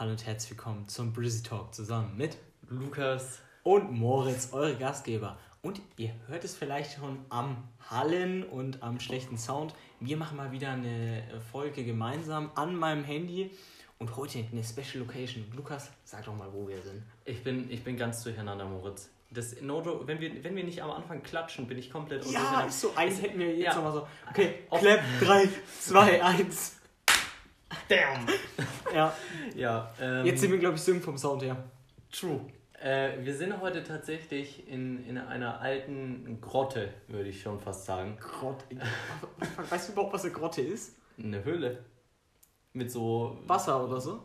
Hallo und herzlich willkommen zum Brizzy Talk zusammen mit Lukas und Moritz, eure Gastgeber. Und ihr hört es vielleicht schon am Hallen und am schlechten Sound. Wir machen mal wieder eine Folge gemeinsam an meinem Handy und heute eine Special Location. Lukas, sag doch mal, wo wir sind. Ich bin, ich bin ganz durcheinander, Moritz. Das Noto, wenn wir, wenn wir nicht am Anfang klatschen, bin ich komplett Ja, ist so. Eins hätten wir jetzt Ja. nochmal so. Okay, Clap, 3, 2, 1. Damn! Ja, Ja, ähm, jetzt sind wir, glaube ich, sync vom Sound her. True. Äh, wir sind heute tatsächlich in, in einer alten Grotte, würde ich schon fast sagen. Grotte. Weißt du überhaupt, was eine Grotte ist? Eine Höhle. Mit so. Wasser oder so?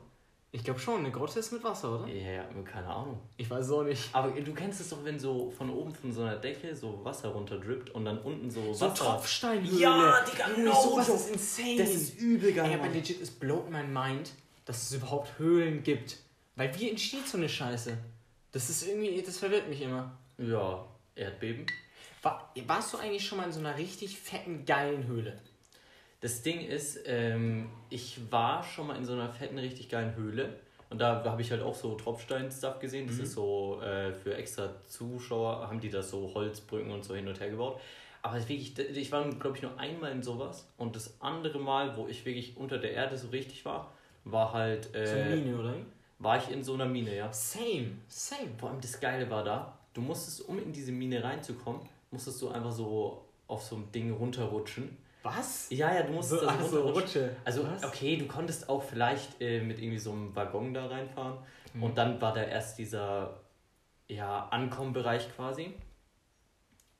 Ich glaube schon, eine Grotte ist mit Wasser, oder? Ja, ja, keine Ahnung. Ich weiß es auch nicht. Aber du kennst es doch, wenn so von oben von so einer Decke so Wasser runterdrippt und dann unten so So Wasser. Tropfsteinhöhle. Ja, Digga, no sowas joke. ist insane. Das ist übel geil. Ey, aber legit, es blowt mein Mind, dass es überhaupt Höhlen gibt. Weil wie entsteht so eine Scheiße? Das ist irgendwie, das verwirrt mich immer. Ja, Erdbeben. War, warst du eigentlich schon mal in so einer richtig fetten, geilen Höhle? Das Ding ist, ähm, ich war schon mal in so einer fetten, richtig geilen Höhle. Und da habe ich halt auch so Tropfstein-Stuff gesehen. Das ist so äh, für extra Zuschauer, haben die da so Holzbrücken und so hin und her gebaut. Aber wirklich, ich war, glaube ich, nur einmal in sowas. Und das andere Mal, wo ich wirklich unter der Erde so richtig war, war halt. So Äh, eine Mine, oder? war ich in so einer Mine, ja. Same, same. Vor allem das Geile war da, du musstest, um in diese Mine reinzukommen, musstest du einfach so auf so einem Ding runterrutschen. Was? Ja, ja, du musstest So, ach so. Rutsche. Also, Was? okay, du konntest auch vielleicht äh, mit irgendwie so einem Waggon da reinfahren. Mhm. Und dann war da erst dieser ja, Ankommenbereich quasi.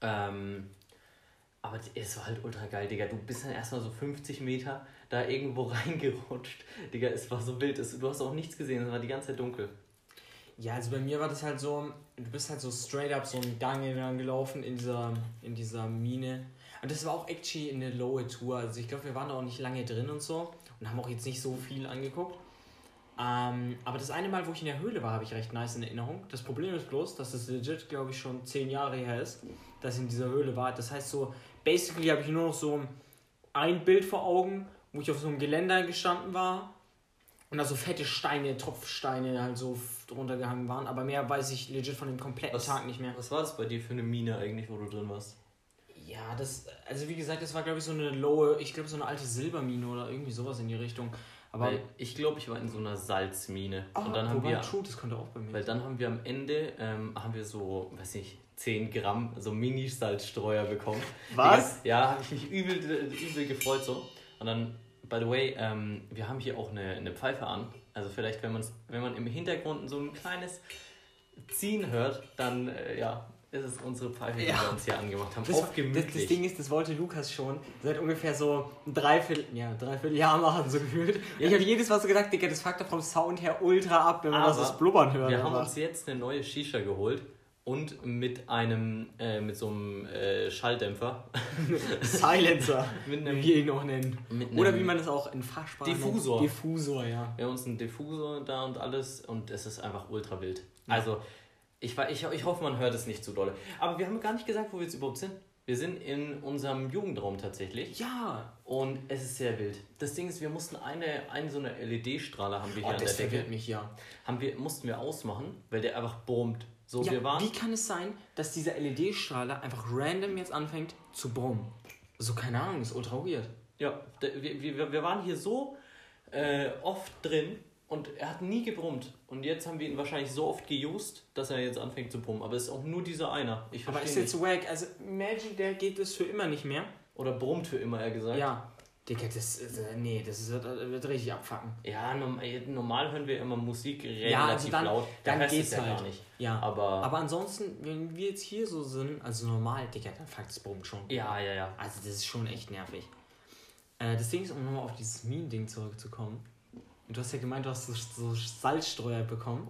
Ähm, aber es war halt ultra geil, Digga. Du bist dann erstmal so 50 Meter da irgendwo reingerutscht. Digga, es war so wild. Es, du hast auch nichts gesehen, es war die ganze Zeit dunkel. Ja, also bei mir war das halt so, du bist halt so straight up so einen Gang lang gelaufen in dieser, in dieser Mine. Und das war auch actually eine lowe Tour. Also ich glaube, wir waren da auch nicht lange drin und so und haben auch jetzt nicht so viel angeguckt. Ähm, aber das eine Mal, wo ich in der Höhle war, habe ich recht nice in Erinnerung. Das Problem ist bloß, dass das legit, glaube ich, schon zehn Jahre her ist, dass ich in dieser Höhle war. Das heißt so, basically habe ich nur noch so ein Bild vor Augen, wo ich auf so einem Geländer gestanden war und da so fette Steine, Tropfsteine halt so f- drunter gehangen waren. Aber mehr weiß ich legit von dem kompletten Was- Tag nicht mehr. Was war das bei dir für eine Mine eigentlich, wo du drin warst? Ja, das, also wie gesagt, das war glaube ich so eine lowe, ich glaube so eine alte Silbermine oder irgendwie sowas in die Richtung. Aber Weil ich glaube, ich war in so einer Salzmine. Ah, und dann haben wir True, das konnte auch bei mir. Weil dann haben wir am Ende, ähm, haben wir so, weiß nicht, 10 Gramm so Mini-Salzstreuer bekommen. Was? Digga, Ja, habe ich mich übel, übel gefreut so. Und dann, by the way, ähm, wir haben hier auch eine, eine Pfeife an. Also vielleicht, wenn, man's, wenn man im Hintergrund so ein kleines Ziehen hört, dann, äh, ja, ist es unsere Pfeife, die Ja. wir uns hier angemacht haben. Das, das, das Ding ist, das wollte Lukas schon seit ungefähr so Dreiviertel, ja, dreiviertel Jahr machen, so gefühlt. Ich habe jedes Mal so gedacht, Digga, das fuckt doch vom Sound her ultra ab, wenn man das, das Blubbern hört. Wir haben uns jetzt eine neue Shisha geholt und mit einem, äh, mit so einem äh, Schalldämpfer. Silencer, mit wie einem, wir ihn auch nennen. mit Oder wie man das auch in Fachsprache Diffusor. nennt. Diffusor, ja. Wir haben uns einen Diffusor da und alles und es ist einfach ultra wild. Also, ich, ich, ich hoffe, man hört es nicht zu dolle. Aber wir haben gar nicht gesagt, wo wir jetzt überhaupt sind. Wir sind in unserem Jugendraum tatsächlich Ja. und es ist sehr wild. Das Ding ist, wir mussten eine, eine so eine LED-Strahler haben wir hier Oh, an der das Decke. mich ja. Haben wir, mussten wir ausmachen, weil der einfach brummt. So, ja wir waren. wie kann es sein, dass dieser LED-Strahler einfach random jetzt anfängt zu brummen? So, keine Ahnung, ist ultra weird. Ja, wir, wir, wir waren hier so äh, oft drin und er hat nie gebrummt. Und jetzt haben wir ihn wahrscheinlich so oft geused, dass er jetzt anfängt zu brummen. Aber es ist auch nur dieser einer. Ich Aber ist nicht. jetzt wack. Also, imagine, der geht es für immer nicht mehr. Oder brummt für immer, er gesagt. Ja. Digga, das, äh, nee, das wird, wird richtig abfacken. Ja, norm- äh, normal hören wir immer Musik relativ Ja, also dann- laut. dann Rest geht's ist ja halt. gar nicht. Ja. Aber, Aber ansonsten, wenn wir jetzt hier so sind, also normal, Digga, dann fuckt es brummt schon. ja, ja, ja. Also das ist schon echt nervig. Äh, das Ding ist, um nochmal auf dieses Minen-Ding zurückzukommen. Du hast ja gemeint, du hast so, so Salzstreuer bekommen.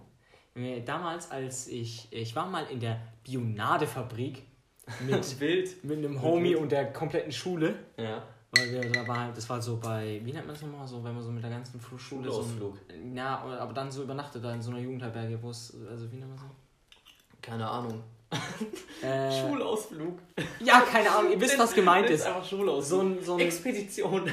Damals, als ich, ich war mal in der Bionadefabrik mit, Wild. mit einem Homie und der kompletten Schule. Ja. Weil wir, da war, das war so bei, wie nennt man das nochmal, so, wenn man so mit der ganzen Schule so. Schulausflug. Ja, aber dann so übernachtet da in so einer Jugendherberge, wo es, also wie nennt man so? Keine Ahnung. Äh, Schulausflug. ja, keine Ahnung, ihr wisst, was gemeint ist. einfach Schulausflug. So ein, so ein Expedition.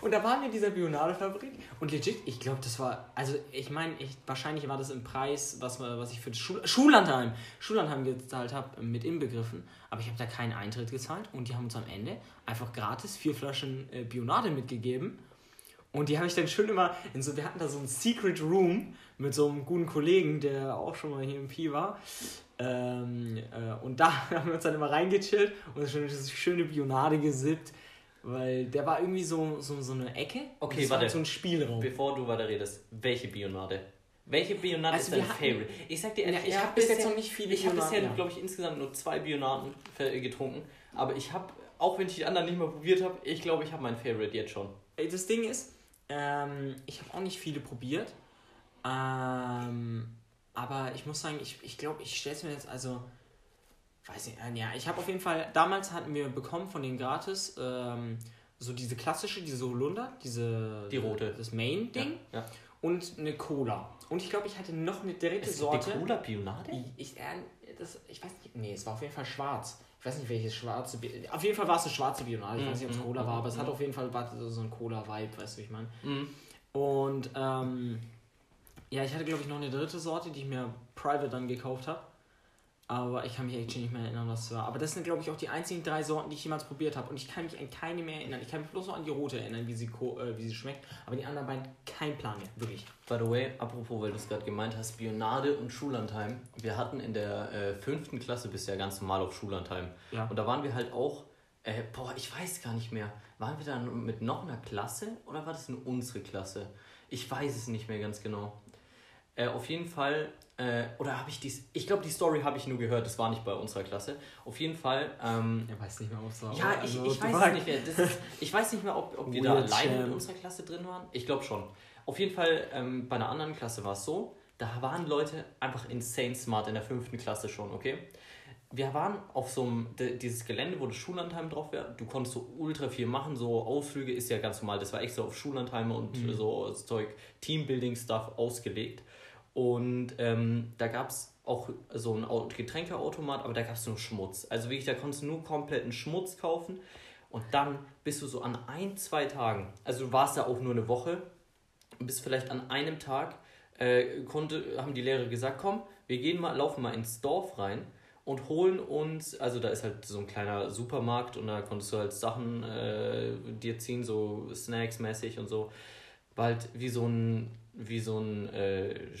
Und da waren wir in dieser Bionade-Fabrik und legit, ich glaube, das war, also ich meine, ich, wahrscheinlich war das im Preis, was, was ich für das Schul Schullandheim, Schullandheim gezahlt habe, mit inbegriffen. Aber ich habe da keinen Eintritt gezahlt und die haben uns am Ende einfach gratis vier Flaschen äh, Bionade mitgegeben. Und die habe ich dann schön immer in so, wir hatten da so ein Secret Room mit so einem guten Kollegen, der auch schon mal hier im Pi war. Ähm, äh, und da haben wir uns dann immer reingechillt und schön, diese schöne Bionade gesippt. Weil der war irgendwie so, so, so eine Ecke. Okay, das war warte. So ein Spielraum. Bevor du weiter redest, welche Bionade? Welche Bionade Also ist dein hatten- Favorite? Ich sag dir ehrlich, Ja, ich habe bis bisher jetzt noch nicht viele Ich habe bisher, ja. glaube ich, insgesamt nur zwei Bionaden getrunken. Aber ich habe, auch wenn ich die anderen nicht mal probiert habe, ich glaube, ich habe mein Favorite jetzt schon. Ey, Das Ding ist, ähm, ich habe auch nicht viele probiert. Ähm, aber ich muss sagen, ich glaube, ich, glaub, ich stelle es mir jetzt, also, weiß nicht, ja, ich habe auf jeden Fall, damals hatten wir bekommen von denen gratis ähm, so diese klassische, diese Holunder, diese, Die rote. das Main-Ding Ja. ja. und eine Cola. Und ich glaube, ich hatte noch eine dritte Ist Sorte. die Cola Bionade? Ich, ich, äh, das, ich weiß nicht, nee, es war auf jeden Fall schwarz. Ich weiß nicht, welches schwarze. Bi- Auf jeden Fall war es eine schwarze Bionade. Ich Mm, weiß nicht, ob es mm, Cola war, mm, aber es hat mm. auf jeden Fall war so ein Cola-Vibe, weißt du, wie ich meine. Mhm. Und ähm, ja, ich hatte, glaube ich, noch eine dritte Sorte, die ich mir private dann gekauft habe. Aber ich kann mich echt schon nicht mehr erinnern, was es war. Aber das sind, glaube ich, auch die einzigen drei Sorten, die ich jemals probiert habe. Und ich kann mich an keine mehr erinnern. Ich kann mich bloß noch an die rote erinnern, wie sie, äh, wie sie schmeckt. Aber die anderen beiden, kein Plan mehr. Wirklich. By the way, apropos, weil du es gerade gemeint hast, Bionade und Schullandheim. Wir hatten in der äh, fünften Klasse bisher ganz normal auf Schullandheim. Ja. Und da waren wir halt auch, äh, boah, ich weiß gar nicht mehr. Waren wir dann mit noch einer Klasse oder war das in unsere Klasse? Ich weiß es nicht mehr ganz genau. Äh, auf jeden Fall, äh, oder habe ich dies, ich glaube, die Story habe ich nur gehört, das war nicht bei unserer Klasse. Auf jeden Fall, ähm, Er weiß nicht mehr, ob es war. ja, ich, ich weiß nicht mehr. Ist, ich weiß nicht mehr, ob, ob wir da alleine in unserer Klasse drin waren. Ich glaube schon. Auf jeden Fall, ähm, bei einer anderen Klasse war es so, da waren Leute einfach insane smart in der fünften Klasse schon, okay? Wir waren auf so einem, dieses Gelände, wo das Schullandheim drauf wäre. Du konntest so ultra viel machen, so Ausflüge ist ja ganz normal. Das war extra auf Schullandheime und Mhm. so Zeug, Teambuilding-Stuff ausgelegt. Und ähm, da gab es auch so ein Au- Getränkeautomat, aber da gab es nur Schmutz. Also wirklich, da konntest du nur kompletten Schmutz kaufen. Und dann bist du so an ein, zwei Tagen, also du warst da auch nur eine Woche, bist vielleicht an einem Tag, äh, konnte, haben die Lehrer gesagt, komm, wir gehen mal, laufen mal ins Dorf rein und holen uns, also da ist halt so ein kleiner Supermarkt und da konntest du halt Sachen äh, dir ziehen, so Snacks-mäßig und so. War halt wie so ein, wie so ein äh,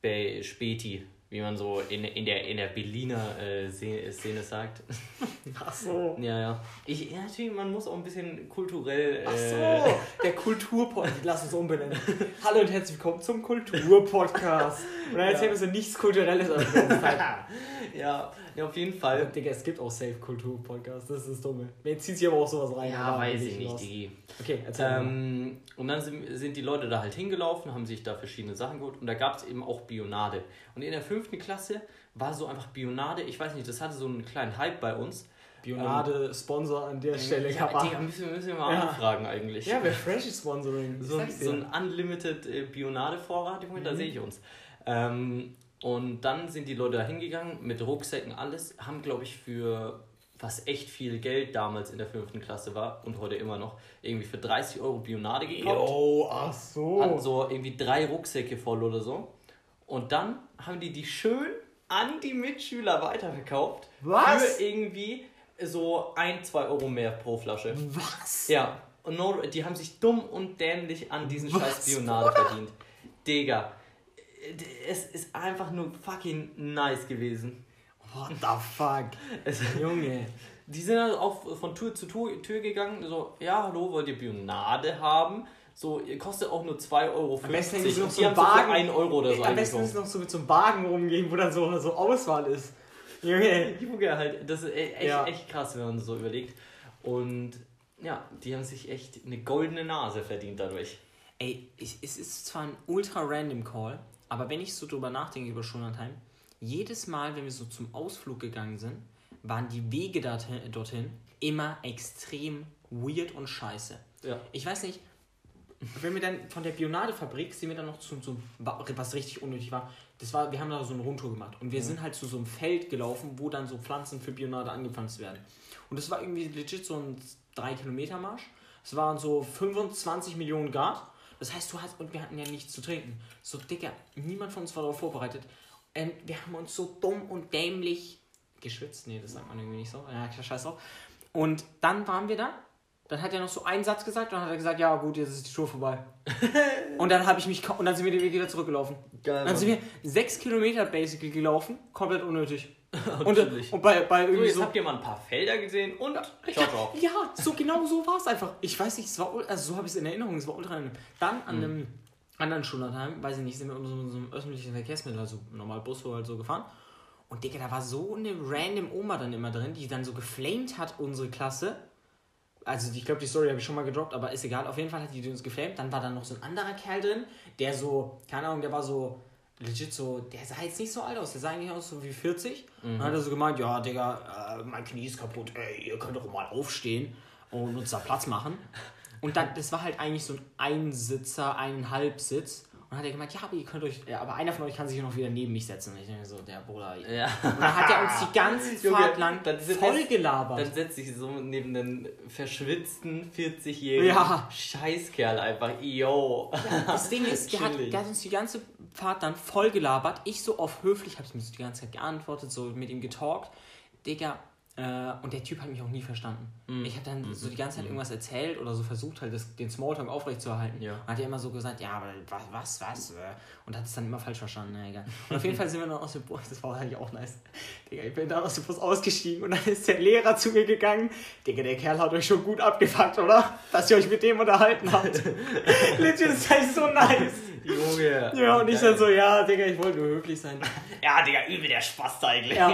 Spä Späti, wie man so in, in der, in der Berliner äh, Szene sagt. Ach so. Ja, ja. Ich, ja, natürlich, man muss auch ein bisschen kulturell. Ach so, Äh, der Kulturpodcast. Lass uns umbenennen. Hallo und herzlich willkommen zum Kulturpodcast. Und dann erzählen wir so nichts Kulturelles. Zeit. ja, ja, auf jeden Fall. Digga, es gibt auch Safe Kultur-Podcast. Das ist das Dumme. Jetzt zieht sich aber auch sowas rein. Ja, weiß ich nicht. Digi. Okay, erzähl. Ähm, und dann sind, sind die Leute da halt hingelaufen, haben sich da verschiedene Sachen geholt und da gab es eben auch Bionade. Und in der fünften Klasse war so einfach Bionade, ich weiß nicht, das hatte so einen kleinen Hype bei uns. Bionade, Sponsor an der Stelle. ja. Digga, müssen, wir- müssen wir mal Ja. anfragen eigentlich. Ja, wäre fresh Sponsoring. So, so ein Unlimited äh, Bionade-Vorrat, Junge, da Mhm. sehe ich uns. Ähm, und dann sind die Leute da hingegangen mit Rucksäcken, alles, haben, glaube ich, für was echt viel Geld damals in der fünften Klasse war und heute immer noch, irgendwie für 30 Euro Bionade gekauft. Yo, ach so. Hatten so irgendwie drei Rucksäcke voll oder so. Und dann haben die die schön an die Mitschüler weiterverkauft. Was? Für irgendwie so ein, zwei Euro mehr pro Flasche. Was? Ja, und no, die haben sich dumm und dämlich an diesen Was, scheiß Bionade verdient. Digga, es ist einfach nur fucking nice gewesen. What the fuck? Es, Junge. die sind halt auch von Tür zu Tür, Tür gegangen, so, ja, hallo, wollt ihr Bionade haben? So, ihr kostet auch nur 2,50 Euro. Am besten sie noch so für Wagen. 1 Euro oder so Am besten ist noch so mit so einem Wagen rumgehen, wo dann so, so Auswahl ist. Junge. Junge, halt, das ist e- echt, Ja. echt krass, wenn man so überlegt. Und ja, die haben sich echt eine goldene Nase verdient dadurch. Ey, ich, es ist zwar ein ultra random Call, aber wenn ich so drüber nachdenke über Schonlandheim, jedes Mal, wenn wir so zum Ausflug gegangen sind, waren die Wege dorthin, dorthin immer extrem weird und scheiße. Ja. Ich weiß nicht, wenn wir dann von der Bionade-Fabrik sind wir dann noch zu so was richtig unnötig war. Das war, wir haben da so eine Rundtour gemacht und wir ja. sind halt zu so einem Feld gelaufen, wo dann so Pflanzen für Bionade angepflanzt werden. Und das war irgendwie legit so ein 3 Kilometer Marsch. Es waren so 25 Millionen Grad. Das heißt, du hast, und wir hatten ja nichts zu trinken. So, Dicker, niemand von uns war darauf vorbereitet. Ähm, wir haben uns so dumm und dämlich geschwitzt. Nee, das sagt man irgendwie nicht so. Ja, scheiß drauf. Und dann waren wir da dann hat er noch so einen Satz gesagt und dann hat er gesagt, ja gut, jetzt ist die Tour vorbei. und dann habe ich mich und dann sind wir den Weg wieder zurückgelaufen. Geil, dann sind wir sechs Kilometer basically gelaufen, komplett unnötig. und, und bei, bei irgendwie so, jetzt so, habt ihr mal ein paar Felder gesehen und ciao, ciao. Ja, so genau so war es einfach. Ich weiß nicht, es war also so habe ich es in Erinnerung, es war ultra Dann an mhm. einem anderen Schullandheim, weiß ich nicht, sind wir so, so einem öffentlichen Verkehrsmittel, also normal Bus halt so gefahren. Und Digga, da war so eine random Oma dann immer drin, die dann so geflamed hat, unsere Klasse also ich glaube, die Story habe ich schon mal gedroppt, aber ist egal. Auf jeden Fall hat die uns geflamed. Dann war da noch so ein anderer Kerl drin, der so, keine Ahnung, der war so legit so, der sah jetzt nicht so alt aus, der sah eigentlich aus so wie 40. Mhm. Dann hat er so gemeint, ja, Digga, äh, mein Knie ist kaputt, ey, ihr könnt doch mal aufstehen und uns da Platz machen. Und dann, das war halt eigentlich so ein Einsitzer, ein Halbsitz. Und hat er gemeint, ja, aber ihr könnt euch, ja, aber einer von euch kann sich hier noch wieder neben mich setzen. Und ich denke so, der Bruder. Ja. Und dann hat er uns die ganze Fahrt lang dann voll gelabert. Dann setzt sich so neben den verschwitzten 40-jährigen ja. Scheißkerl einfach, yo. Ja, das Ding ist, der hat, der hat, uns die ganze Fahrt dann voll gelabert. Ich so auf höflich, habe ich mir so die ganze Zeit geantwortet, so mit ihm getalkt. Digga, und der Typ hat mich auch nie verstanden. Mhm. Ich habe dann mhm. so die ganze Zeit mhm. irgendwas erzählt oder so versucht, halt das, den Smalltalk aufrechtzuerhalten. Ja. Und hat er immer so gesagt, ja, aber was, was, was? Äh? Und hat es dann immer falsch verstanden. Na, egal. Und auf jeden Fall sind wir dann aus dem Bus, das war eigentlich auch nice. Digga, ich bin da aus dem Bus ausgestiegen und dann ist der Lehrer zu mir gegangen. Digga, der Kerl hat euch schon gut abgefuckt, oder? Dass ihr euch mit dem unterhalten habt. Legit, das ist halt so nice. Junge. Ja, und ich dann so, ja, Digga, ich wollte nur höflich sein. ja, Digga, übel der Spaß eigentlich. Ja.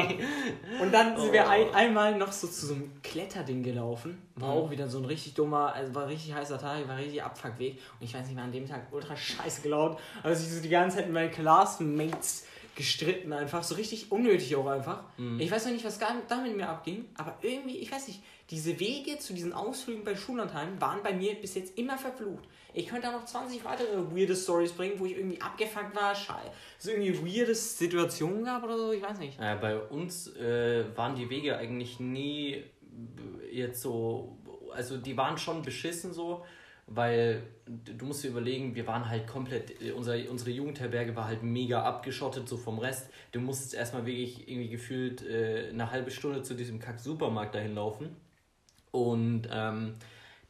Und dann sind oh. wir ein, einmal noch so zu so einem Kletterding gelaufen. War mhm. auch wieder so ein richtig dummer, also war richtig heißer Tag, war richtig Abfuckweg. Und ich weiß nicht, war an dem Tag ultra scheiße gelaunt. Also ich so die ganze Zeit mit meinen Classmates gestritten einfach, so richtig unnötig auch einfach. Mhm. Ich weiß noch nicht, was da mit mir abging, aber irgendwie, ich weiß nicht, diese Wege zu diesen Ausflügen bei Schullandheim waren bei mir bis jetzt immer verflucht. Ich könnte da noch 20 weitere weirde Stories bringen, wo ich irgendwie abgefuckt war, scheiße. So irgendwie weirde Situationen gab oder so, ich weiß nicht. Ja, bei uns äh, waren die Wege eigentlich nie jetzt so, also die waren schon beschissen so, weil du musst dir überlegen, wir waren halt komplett, unser, unsere Jugendherberge war halt mega abgeschottet so vom Rest. Du musstest erstmal wirklich irgendwie gefühlt äh, eine halbe Stunde zu diesem Kack-Supermarkt dahin laufen. Und ähm,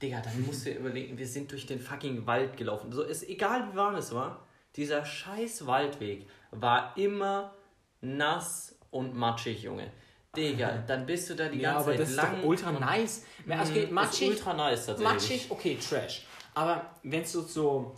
Digga, dann musst du dir überlegen, wir sind durch den fucking Wald gelaufen. So ist egal wie warm es war, dieser scheiß Waldweg war immer nass und matschig, Junge. Digga, dann bist du da die ganze ja, aber Zeit das lang. Ist doch ultra nice. Es geht matschig. ultra nice tatsächlich. Matschig, okay, Trash. Aber wenn es so, so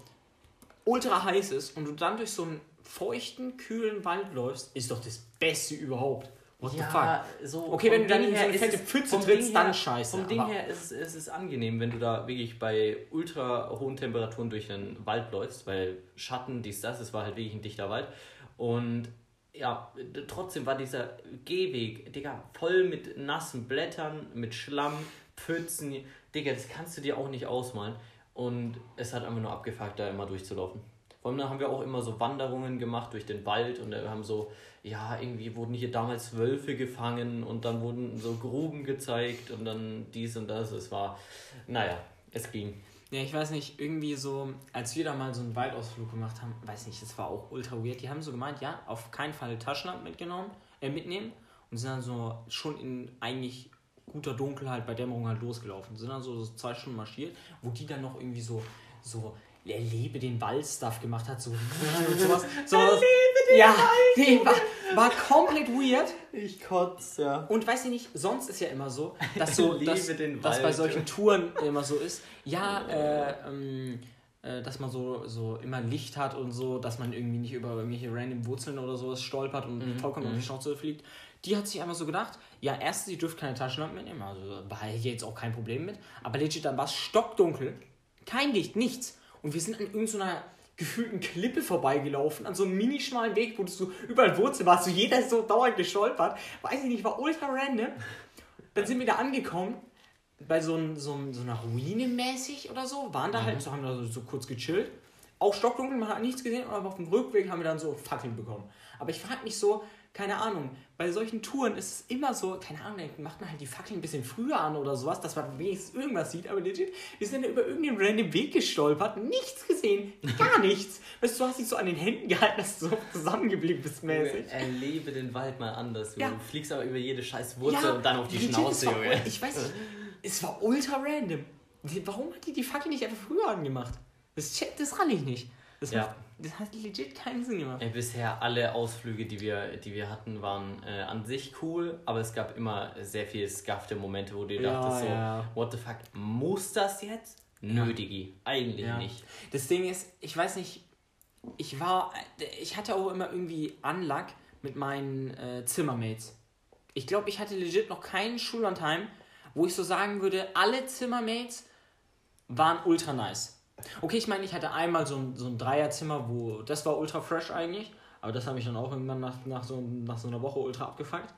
ultra heiß ist und du dann durch so einen feuchten, kühlen Wald läufst, ist doch das Beste überhaupt. What ja, the fuck? So okay, wenn du dann in so eine fette Pfütze trittst, dann scheiße. Vom Ding her ist es ist angenehm, wenn du da wirklich bei ultra hohen Temperaturen durch den Wald läufst, weil Schatten, dies, das, es war halt wirklich ein dichter Wald. Und ja, trotzdem war dieser Gehweg, Digga, voll mit nassen Blättern, mit Schlamm, Pfützen. Digga, das kannst du dir auch nicht ausmalen. Und es hat einfach nur abgefuckt, da immer durchzulaufen. Vor allem haben wir auch immer so Wanderungen gemacht durch den Wald und wir haben so ja, irgendwie wurden hier damals Wölfe gefangen und dann wurden so Gruben gezeigt und dann dies und das. Es war, naja, es ging. Ja, ich weiß nicht, irgendwie so, als wir da mal so einen Waldausflug gemacht haben, weiß nicht, das war auch ultra weird. Die haben so gemeint, ja, auf keinen Fall Taschenlampe mitgenommen, äh, mitnehmen und sind dann so schon in eigentlich guter Dunkelheit bei Dämmerung halt losgelaufen. Sind dann so, so zwei Stunden marschiert, wo die dann noch irgendwie so, so erlebe den Wald-Stuff gemacht hat, so und sowas. sowas. Ja, nee, war, war komplett weird. Ich kotze, ja. Und weiß ich nicht, sonst ist ja immer so, dass so, dass, dass bei solchen Touren immer so ist, ja, äh, ähm, äh, dass man so, so immer Licht hat und so, dass man irgendwie nicht über irgendwelche random Wurzeln oder sowas stolpert und mhm. vollkommen mhm. auf die Schnauze fliegt. Die hat sich einfach so gedacht, ja, erstens, sie dürfte keine Taschenlampe mitnehmen, also war hier jetzt auch kein Problem mit, aber legit, dann war es stockdunkel, kein Licht, nichts. Und wir sind an irgendeiner gefühlten Klippe vorbeigelaufen, an so einem mini-schmalen Weg, wo du so überall Wurzel warst, so jeder ist so dauernd gestolpert. Weiß ich nicht, war ultra random. Dann sind wir da angekommen. bei so, ein, so, ein- so einer Ruine mäßig oder so, waren da Mhm. halt so, haben da so, so kurz gechillt. Auch stockdunkel, man hat nichts gesehen, aber auf dem Rückweg haben wir dann so Fackeln bekommen. Aber ich frage mich so, keine Ahnung, bei solchen Touren ist es immer so, keine Ahnung, macht man halt die Fackeln ein bisschen früher an oder sowas, dass man wenigstens irgendwas sieht, aber legit, wir sind ja über irgendeinen random Weg gestolpert, nichts gesehen, gar nichts. Weißt du, du hast dich so an den Händen gehalten, dass du so zusammengeblieben bist mäßig. Erlebe den Wald mal anders. Ja. Du fliegst aber über jede scheiß Wurzel und dann auf die Schnauze, Junge. Ich weiß nicht, es war ultra random. Warum hat die die Fackel nicht einfach früher angemacht? Das, das ran ich nicht. Das, Ja. macht, das hat legit keinen Sinn gemacht. Ey, bisher alle Ausflüge, die wir, die wir hatten, waren äh, an sich cool, aber es gab immer sehr viel skaffte Momente, wo du Ja, dachtest so, ja. what the fuck, muss das jetzt? Nö, Digi, eigentlich Ja. nicht. Das Ding ist, ich weiß nicht, ich war, ich hatte auch immer irgendwie Unluck mit meinen äh, Zimmermates. Ich glaube, ich hatte legit noch keinen Schullandheim, wo ich so sagen würde, alle Zimmermates waren ultra nice. Okay, ich meine, ich hatte einmal so ein, so ein Dreierzimmer, wo das war ultra fresh eigentlich, aber das habe ich dann auch irgendwann nach, nach, so, nach so einer Woche ultra abgefuckt.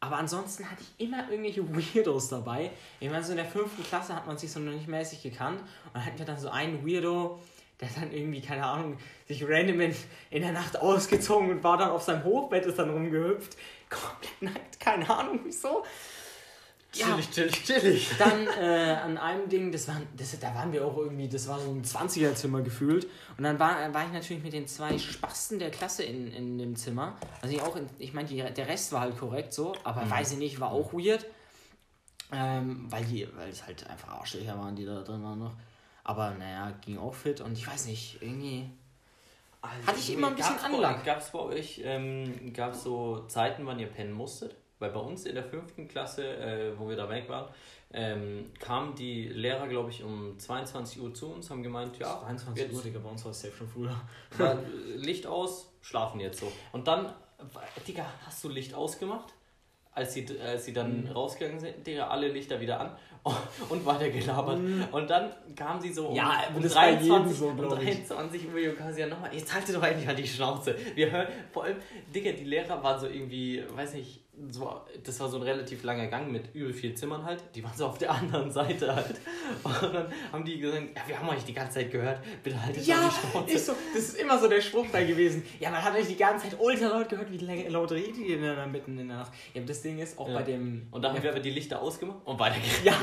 Aber ansonsten hatte ich immer irgendwelche Weirdos dabei. Ich meine, so in der fünften Klasse hat man sich so noch nicht mäßig gekannt. Und dann hatten wir dann so einen Weirdo, der dann irgendwie, keine Ahnung, sich random in, in der Nacht ausgezogen und war dann auf seinem Hochbett, ist dann rumgehüpft. Komplett nackt, keine Ahnung wieso. Ja. Chillig, chillig, chillig. Dann äh, an einem Ding, das waren, das, da waren wir auch irgendwie, das war so ein 20er-Zimmer gefühlt. Und dann war, war ich natürlich mit den zwei Spasten der Klasse in, in dem Zimmer. Also ich auch, in, ich meine, der Rest war halt korrekt so, aber weiß ich nicht, war auch weird. Ähm, weil die, weil es halt einfach Arschlöcher waren, die da drin waren noch. Aber naja, ging auch fit und ich weiß nicht, irgendwie. Hatte ich immer ein bisschen Gab's bei- Anlag. Gab's bei euch, ähm, gab's so Zeiten, wann ihr pennen musstet? Weil bei uns in der fünften Klasse, äh, wo wir da weg waren, ähm, kamen die Lehrer, glaube ich, um 22 Uhr zu uns, haben gemeint, ja, 23 jetzt Uhr, Digga, bei uns war es safe schon früher. war Licht aus, schlafen jetzt so. Und dann, Digga, hast du Licht ausgemacht? Als sie, als sie dann rausgegangen sind, Digga, alle Lichter wieder an und weiter gelabert. Und dann kam sie so um, Ja, um das bei jedem 23, so, um glaub ich. 23 Uhr Jokasia nochmal, jetzt haltet doch eigentlich an die Schnauze. Wir hören, vor allem, Digga, die Lehrer waren so irgendwie, weiß nicht, so, das war so ein relativ langer Gang mit übel viel Zimmern halt. Die waren so auf der anderen Seite halt. Und dann haben die gesagt, ja, wir haben euch die ganze Zeit gehört, bitte haltet Ja, die Schnauze. ist so, das ist immer so der Spruch da gewesen. Ja, man hat euch die ganze Zeit ultra laut gehört, wie laut redet ihr denn da mitten in der Nacht. Ja, das Ding ist, auch Ja. bei dem... Und dann haben wir aber die Lichter ausgemacht und weitergegangen. Ja,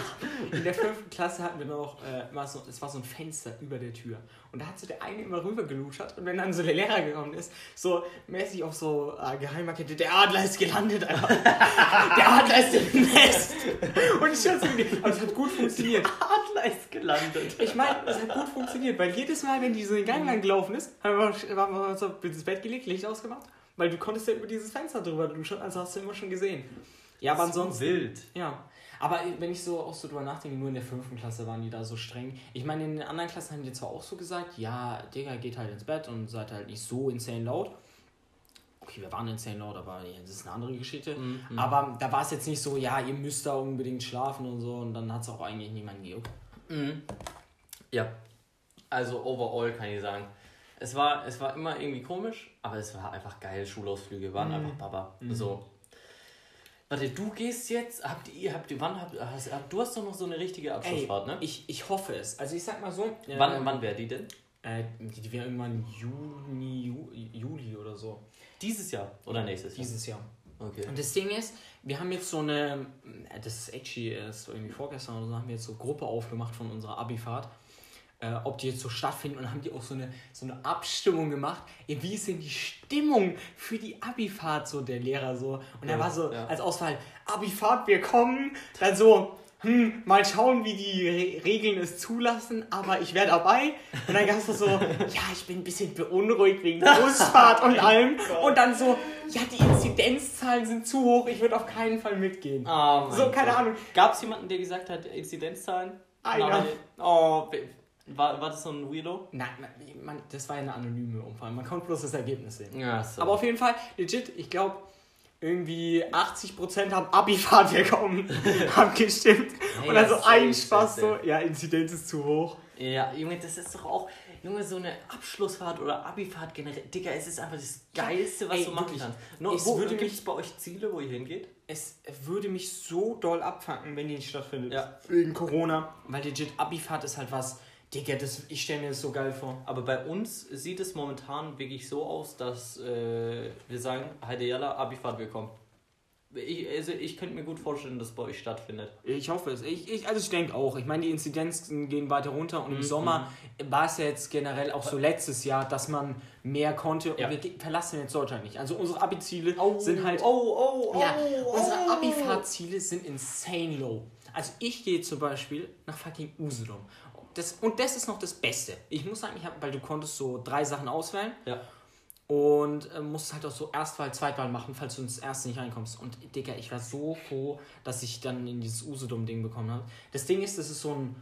in der fünften Klasse hatten wir noch, äh, mal so, es war so ein Fenster über der Tür. Und da hat so der eine immer rüber geluschert und wenn dann so der Lehrer gekommen ist, so mäßig auf so äh, Geheimagente, der Adler ist gelandet, Alter. Der Adler ist im Nest. Und ich schätze mir, aber es hat gut funktioniert. Adler ist gelandet. Ich meine, es hat gut funktioniert, weil jedes Mal, wenn die so den Gang lang gelaufen ist, haben wir, haben wir uns auf ins Bett gelegt, Licht ausgemacht, weil du konntest ja über dieses Fenster drüber duschen, also hast du immer schon gesehen. Ja, aber ansonsten... wild. Ja, aber wenn ich so auch so drüber nachdenke, nur in der fünften Klasse waren die da so streng. Ich meine, in den anderen Klassen haben die zwar auch so gesagt, ja, Digga, geht halt ins Bett und seid halt nicht so insane laut. Okay, wir waren insane laut, aber das ist eine andere Geschichte. Mhm. Aber da war es jetzt nicht so, ja, ihr müsst da unbedingt schlafen und so und dann hat es auch eigentlich niemand gejuckt. Mhm. Ja. Also overall kann ich sagen. Es war, es war immer irgendwie komisch, aber es war einfach geil. Schulausflüge waren einfach Baba. So. Warte, du gehst jetzt, habt ihr, habt ihr, wann habt, hast, habt- du hast doch noch so eine richtige Abschlussfahrt, ne? ich, ich hoffe es. Also ich sag mal so. wann ähm, wann wäre die denn? Äh, die, die wäre irgendwann Juni, Ju, Juli oder so. Dieses Jahr oder nächstes Jahr? Dieses Jahr. Okay. Und das Ding ist, wir haben jetzt so eine, äh, das ist actually erst irgendwie vorgestern oder so, haben wir jetzt so Gruppe aufgemacht von unserer Abifahrt, äh, ob die jetzt so stattfinden und haben die auch so eine, so eine Abstimmung gemacht, ey, wie ist denn die Stimmung für die Abifahrt so der Lehrer so. Und er Ja, war so ja. als Auswahl, Abifahrt, wir kommen, dann so, hm, mal schauen, wie die Re Regeln es zulassen, aber ich wäre dabei. Und dann gab es so, ja, ich bin ein bisschen beunruhigt wegen Busfahrt und allem. Und dann so, ja, die Inzidenzzahlen sind zu hoch, ich würde auf keinen Fall mitgehen. Oh so, keine Ahnung. Gab es jemanden, der gesagt hat, Inzidenzzahlen? Einer. Nein. Oh, war, war das so ein Weirdo? Nein, man, man, das war ja eine anonyme Umfrage. Man konnte bloß das Ergebnis sehen. Ja, so. Aber auf jeden Fall, legit, ich glaube, irgendwie 80% haben Abifahrt bekommen, haben gestimmt. Hey, und dann ja, so ein Spaß so, ja, Inzidenz ist zu hoch. Ja, Junge, das ist doch auch, Junge, so eine Abschlussfahrt oder Abifahrt generell. Digga, es ist einfach das Geilste, was ey, du machen wirklich. kannst. No, Es wo würde mich- bei euch Ziele, wo ihr hingeht? es würde mich so doll abfangen, wenn die nicht stattfindet. Ja. Wegen Corona. Weil legit Abifahrt ist halt was, Digga, das, ich stelle mir das so geil vor. Aber bei uns sieht es momentan wirklich so aus, dass äh, wir sagen, Heide Jalla, Abifahrt willkommen. Ich, also ich könnte mir gut vorstellen, dass bei euch stattfindet. Ich hoffe es. Ich, ich, also ich denke auch. Ich meine, die Inzidenzen gehen weiter runter und im Sommer war es ja jetzt generell auch so letztes Jahr, dass man mehr konnte und Ja. wir ge- verlassen jetzt Deutschland nicht. Also unsere Abi-Ziele Oh, sind halt... Oh, oh, oh. ja, unsere. Abi-Fahrtziele sind insane low. Also ich gehe zum Beispiel nach fucking Usedom. Das, und das ist noch das Beste. Ich muss sagen, ich hab, weil du konntest so drei Sachen auswählen Ja. und äh, musst halt auch so Erstwahl, Zweitwahl machen, falls du ins erste nicht reinkommst. Und Digga, ich war so froh, dass ich dann in dieses Usedom-Ding bekommen habe. Das Ding ist, das ist so ein.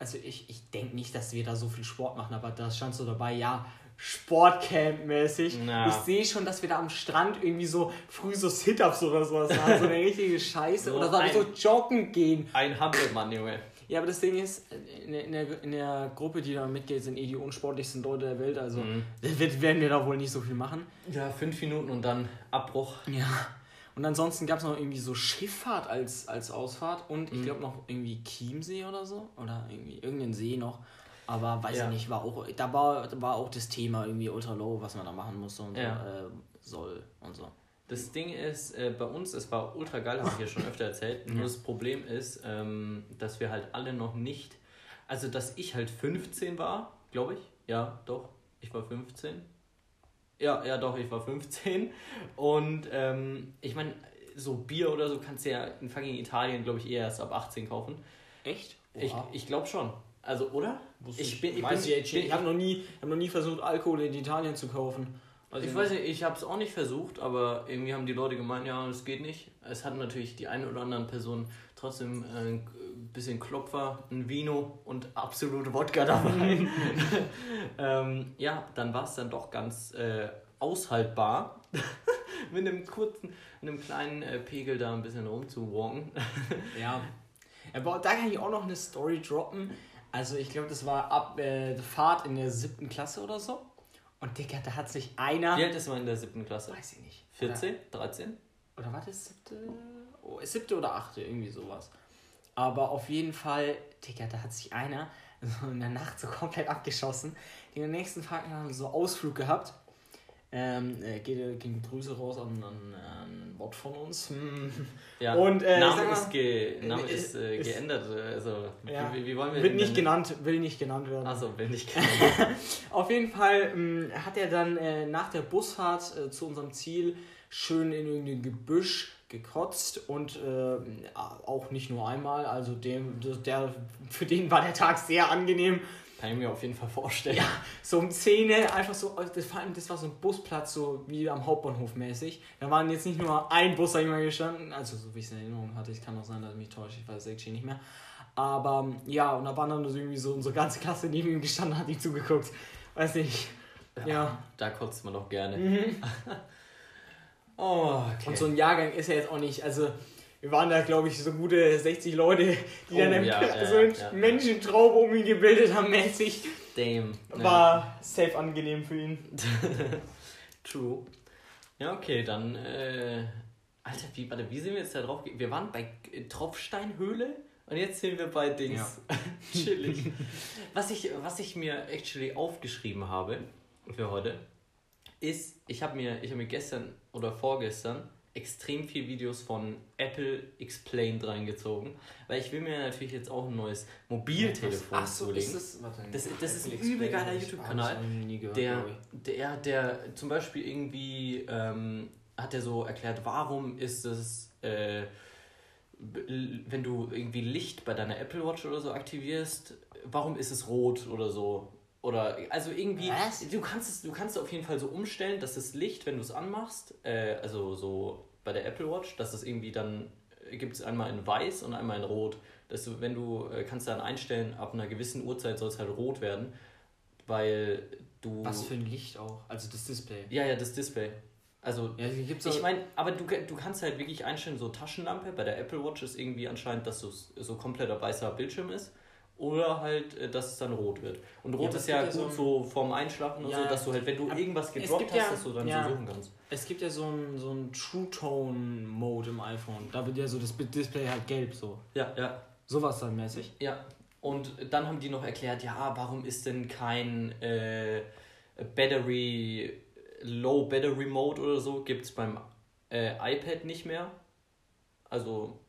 Also ich, ich denke nicht, dass wir da so viel Sport machen, aber da stand so dabei, ja, Sportcamp-mäßig. Ich sehe schon, dass wir da am Strand irgendwie so früh so Sit-Ups oder sowas haben, so eine richtige Scheiße. So oder so, so joggen gehen. Ein Hampelmann, Junge. Ja, aber das Ding ist, in der, in der, in der Gruppe, die da mitgeht, sind eh die unsportlichsten Leute der Welt, also Mhm. wird, werden wir da wohl nicht so viel machen. Ja, fünf Minuten und dann Abbruch. Ja. Und ansonsten gab es noch irgendwie so Schifffahrt als, als Ausfahrt und ich glaube noch irgendwie Chiemsee oder so. Oder irgendwie irgendeinen See noch. Aber weiß Ja. ich nicht, war auch, da war, war auch das Thema irgendwie ultra low, was man da machen musste und Ja. so, äh, soll und so. Das Ding ist, äh, bei uns, es war ultra geil, habe ich ja schon öfter erzählt. Nur das Problem ist, ähm, dass wir halt alle noch nicht, also dass ich halt 15 war, glaube ich. Ja, doch, ich war 15. Ja, ja, doch, ich war 15. Und ähm, ich meine, so Bier oder so kannst du ja in fucking Italien, glaube ich, eher erst ab 18 kaufen. Echt? Ich, ich glaube schon. Also, oder? Ich bin, ich bin, ich, ich, habe noch, nie- ich hab noch nie versucht, Alkohol in Italien zu kaufen. Also Ich weiß nicht, ich habe es auch nicht versucht, aber irgendwie haben die Leute gemeint, ja, das geht nicht. Es hatten natürlich die eine oder anderen Personen trotzdem äh, ein bisschen Klopfer, ein Vino und absolute Wodka dabei. ähm, ja, dann war es dann doch ganz äh, aushaltbar, mit einem kurzen, mit einem kleinen äh, Pegel da ein bisschen rumzuwalken. Ja. Aber da kann ich auch noch eine Story droppen. Also ich glaube, das war ab äh, Fahrt in der siebten Klasse oder so. Und Digga, da hat sich einer. Wie alt ist man in der siebten Klasse? Weiß ich nicht. 14? 13? Oder, oder war das siebte? Oh, siebte oder achte, irgendwie sowas. Aber auf jeden Fall, Digga, da hat sich einer so in der Nacht so komplett abgeschossen. Den nächsten Tag haben wir so Ausflug gehabt. Ähm, äh, geht, ging Grüße raus an, an, an Wort von uns. Hm. Ja, Und, äh, Name, mal, ist, ge Name äh, ist, äh, ist- geändert. Also, Ja. wie, wie wollen wir Wird nicht genannt, will nicht genannt werden. Achso, will nicht genannt. Auf jeden Fall ähm, hat er dann äh, nach der Busfahrt äh, zu unserem Ziel schön in irgendein Gebüsch gekotzt und äh, auch nicht nur einmal. Also dem, der, für den war der Tag sehr angenehm. Kann ich mir auf jeden Fall vorstellen. Ja, so um 10 Uhr, einfach so, das, vor allem, das war so ein Busplatz, so wie am Hauptbahnhof mäßig. Da waren jetzt nicht nur ein Bus, sag ich mal, gestanden, also so wie ich es in Erinnerung hatte, ich kann auch sein, dass ich mich täusche, ich weiß es nicht mehr. Aber ja, und da waren dann so irgendwie so unsere ganze Klasse neben ihm gestanden, hat ihm zugeguckt. Weiß nicht. Ja. Da kotzt man doch gerne. Mhm. Oh, okay. Und so ein Jahrgang ist ja jetzt auch nicht, also wir waren da, glaube ich, so gute 60 Leute, die Oh, dann im ja, ja, so eine ja. Menschentraube um ihn gebildet haben, mäßig. Damn. Ja. War safe angenehm für ihn. True. Ja, okay, dann. Äh, Alter, wie, warte, wie sind wir jetzt da drauf? Wir waren bei äh, Tropfsteinhöhle und jetzt sind wir bei Dings. Chillig. Was ich, was ich mir actually aufgeschrieben habe für heute, ist, ich habe mir, ich hab mir gestern oder vorgestern extrem viel Videos von Apple Explained reingezogen, weil ich will mir natürlich jetzt auch ein neues Mobiltelefon Ach so, zulegen. ist das, warte, Das- das ist ein übel geiler YouTube-Kanal, der, der, der zum Beispiel irgendwie ähm, hat er so erklärt, warum ist es, äh, wenn du irgendwie Licht bei deiner Apple Watch oder so aktivierst, warum ist es rot oder so? Oder also irgendwie, Was? du kannst es, du kannst es auf jeden Fall so umstellen, dass das Licht, wenn du es anmachst, äh, also so bei der Apple Watch, dass das irgendwie dann gibt es einmal in weiß und einmal in rot. Dass du, wenn du äh, kannst dann einstellen, ab einer gewissen Uhrzeit soll es halt rot werden, weil du Was für ein Licht auch, also das Display. ja, ja, das Display. Also, Ja, ich meine, aber du, du kannst halt wirklich einstellen, so Taschenlampe. Bei der Apple Watch ist irgendwie anscheinend, dass so, so kompletter weißer Bildschirm ist. Oder halt, äh, dass es dann rot wird. Und rot aber ist ja gut ja so so, vorm Einschlafen und Ja, so, dass du halt, wenn du irgendwas gedroppt hast, ja- dass du dann ja. so suchen kannst. Es gibt ja so einen so einen True Tone Mode im iPhone. Da wird ja so das Display halt gelb so. Ja, ja. Sowas dann mäßig. Ja, und dann haben die noch erklärt, ja, warum ist denn kein äh, Battery, Low Battery Mode oder so, gibt es beim äh, iPad nicht mehr. Also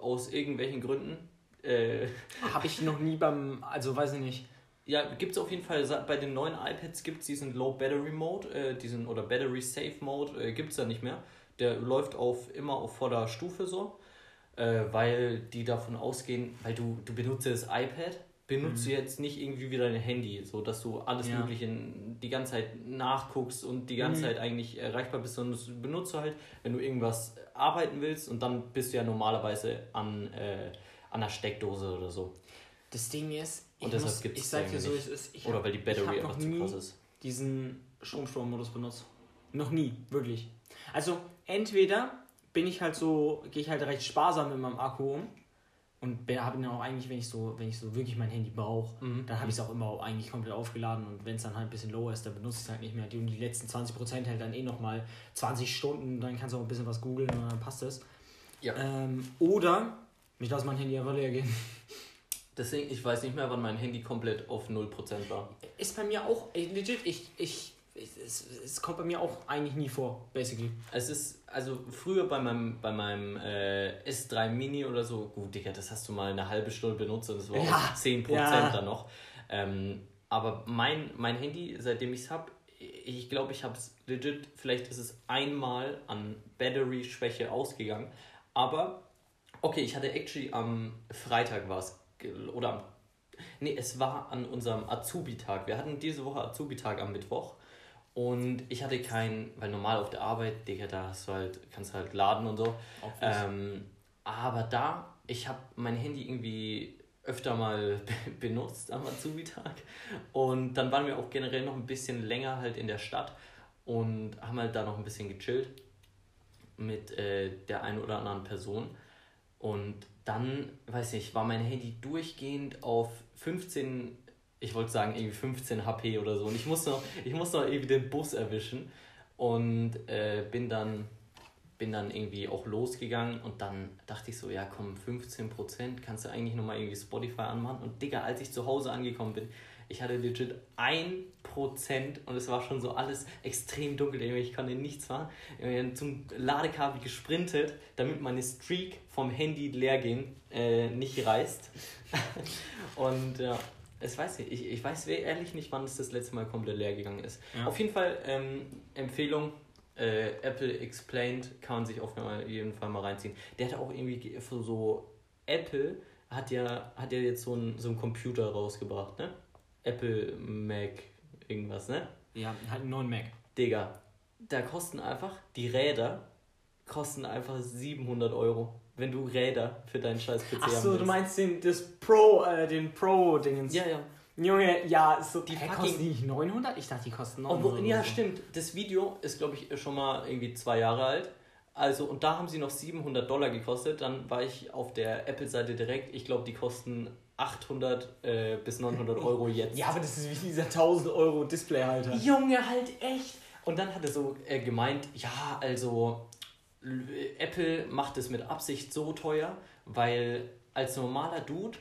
aus irgendwelchen Gründen. Äh, Habe ich noch nie beim, also weiß ich nicht. ja, gibt es auf jeden Fall, bei den neuen iPads gibt es diesen Low Battery Mode, äh, diesen oder Battery Safe Mode, äh, gibt es da nicht mehr. Der läuft auf immer auf voller Stufe so, äh, weil die davon ausgehen, weil du, du benutzt das iPad, benutzt du jetzt nicht irgendwie wie dein Handy, so dass du alles Ja. Mögliche die ganze Zeit nachguckst und die ganze Mhm. Zeit eigentlich erreichbar bist, sondern das benutzt du halt, wenn du irgendwas arbeiten willst und dann bist du ja normalerweise an, äh, an der Steckdose oder so. Das Ding ist, ich, Und muss, ich sag dir so, es ist, ich Oder hab- weil die Battery einfach noch zu nie krass ist. diesen Stromstrommodus benutzt. Noch nie, wirklich. Also entweder bin ich halt so, gehe ich halt recht sparsam mit meinem Akku um und habe ihn auch eigentlich, wenn ich so, wenn ich so wirklich mein Handy brauche, Mhm. dann habe ich es auch immer eigentlich komplett aufgeladen und wenn es dann halt ein bisschen lower ist, dann benutze ich es halt nicht mehr. Die, und die letzten 20% hält dann eh nochmal 20 Stunden, dann kannst du auch ein bisschen was googeln und dann passt es. Ja. Ähm, oder ich lasse mein Handy einfach leer gehen. Deswegen, ich weiß nicht mehr, wann mein Handy komplett auf 0% war. Ist bei mir auch, legit, ich, ich, ich es, es kommt bei mir auch eigentlich nie vor, basically. Es ist, also früher bei meinem, bei meinem äh, S3 Mini oder so, gut, Digga, das hast du mal eine halbe Stunde benutzt und es war Ja, auch 10% ja. dann noch. Ähm, aber mein, mein Handy, seitdem ich es habe, ich glaube, ich habe es legit, vielleicht ist es einmal an Battery-Schwäche ausgegangen. Aber, okay, ich hatte actually am Freitag war es, oder am, nee, es war an unserem Azubi-Tag. Wir hatten diese Woche Azubi-Tag am Mittwoch. Und ich hatte keinen, weil normal auf der Arbeit, Digga, da hast du halt, kannst du halt laden und so. Ähm, aber da, ich habe mein Handy irgendwie öfter mal be- benutzt am Azubi-Tag. Und dann waren wir auch generell noch ein bisschen länger halt in der Stadt und haben halt da noch ein bisschen gechillt mit äh, der einen oder anderen Person. Und dann, weiß nicht, war mein Handy durchgehend auf 15, ich wollte sagen irgendwie 15 HP oder so. Und ich musste noch, ich musste noch irgendwie den Bus erwischen und äh, bin dann bin dann irgendwie auch losgegangen und dann dachte ich so, ja komm, 15% kannst du eigentlich nochmal irgendwie Spotify anmachen. Und Digga, als ich zu Hause angekommen bin, ich hatte legit 1% und es war schon so alles extrem dunkel. Ich konnte nichts machen. Ich bin zum Ladekabel gesprintet, damit meine Streak vom Handy leer gehen äh, nicht reißt. und ja, es weiß nicht, ich, ich weiß ehrlich nicht, wann es das letzte Mal komplett leer gegangen ist. Ja. Auf jeden Fall ähm, Empfehlung, äh, Apple Explained kann man sich auf jeden Fall mal reinziehen. Der hat auch irgendwie so Apple hat ja hat ja jetzt so einen so einen Computer rausgebracht, ne? Apple Mac irgendwas, ne? Ja, halt einen neuen Mac. Digga, da kosten einfach die Räder kosten einfach 700 Euro, wenn du Räder für deinen scheiß PC haben Achso, willst. du meinst den, das Pro, äh, den Pro-Dingens. Ja, ja. Junge, ja, so, die fucking- kosten die nicht 900? Ich dachte, die kosten 900. Obwohl, ja, so. stimmt. Das Video ist, glaube ich, schon mal irgendwie zwei Jahre alt. Also, und da haben sie noch 700 Dollar gekostet. Dann war ich auf der Apple-Seite direkt. Ich glaube, die kosten 800 äh, bis 900 Euro jetzt. Ja, aber das ist wie dieser 1000 Euro Displayhalter. Junge, halt echt. Und dann hat er so äh, gemeint, ja, also Apple macht es mit Absicht so teuer, weil als normaler Dude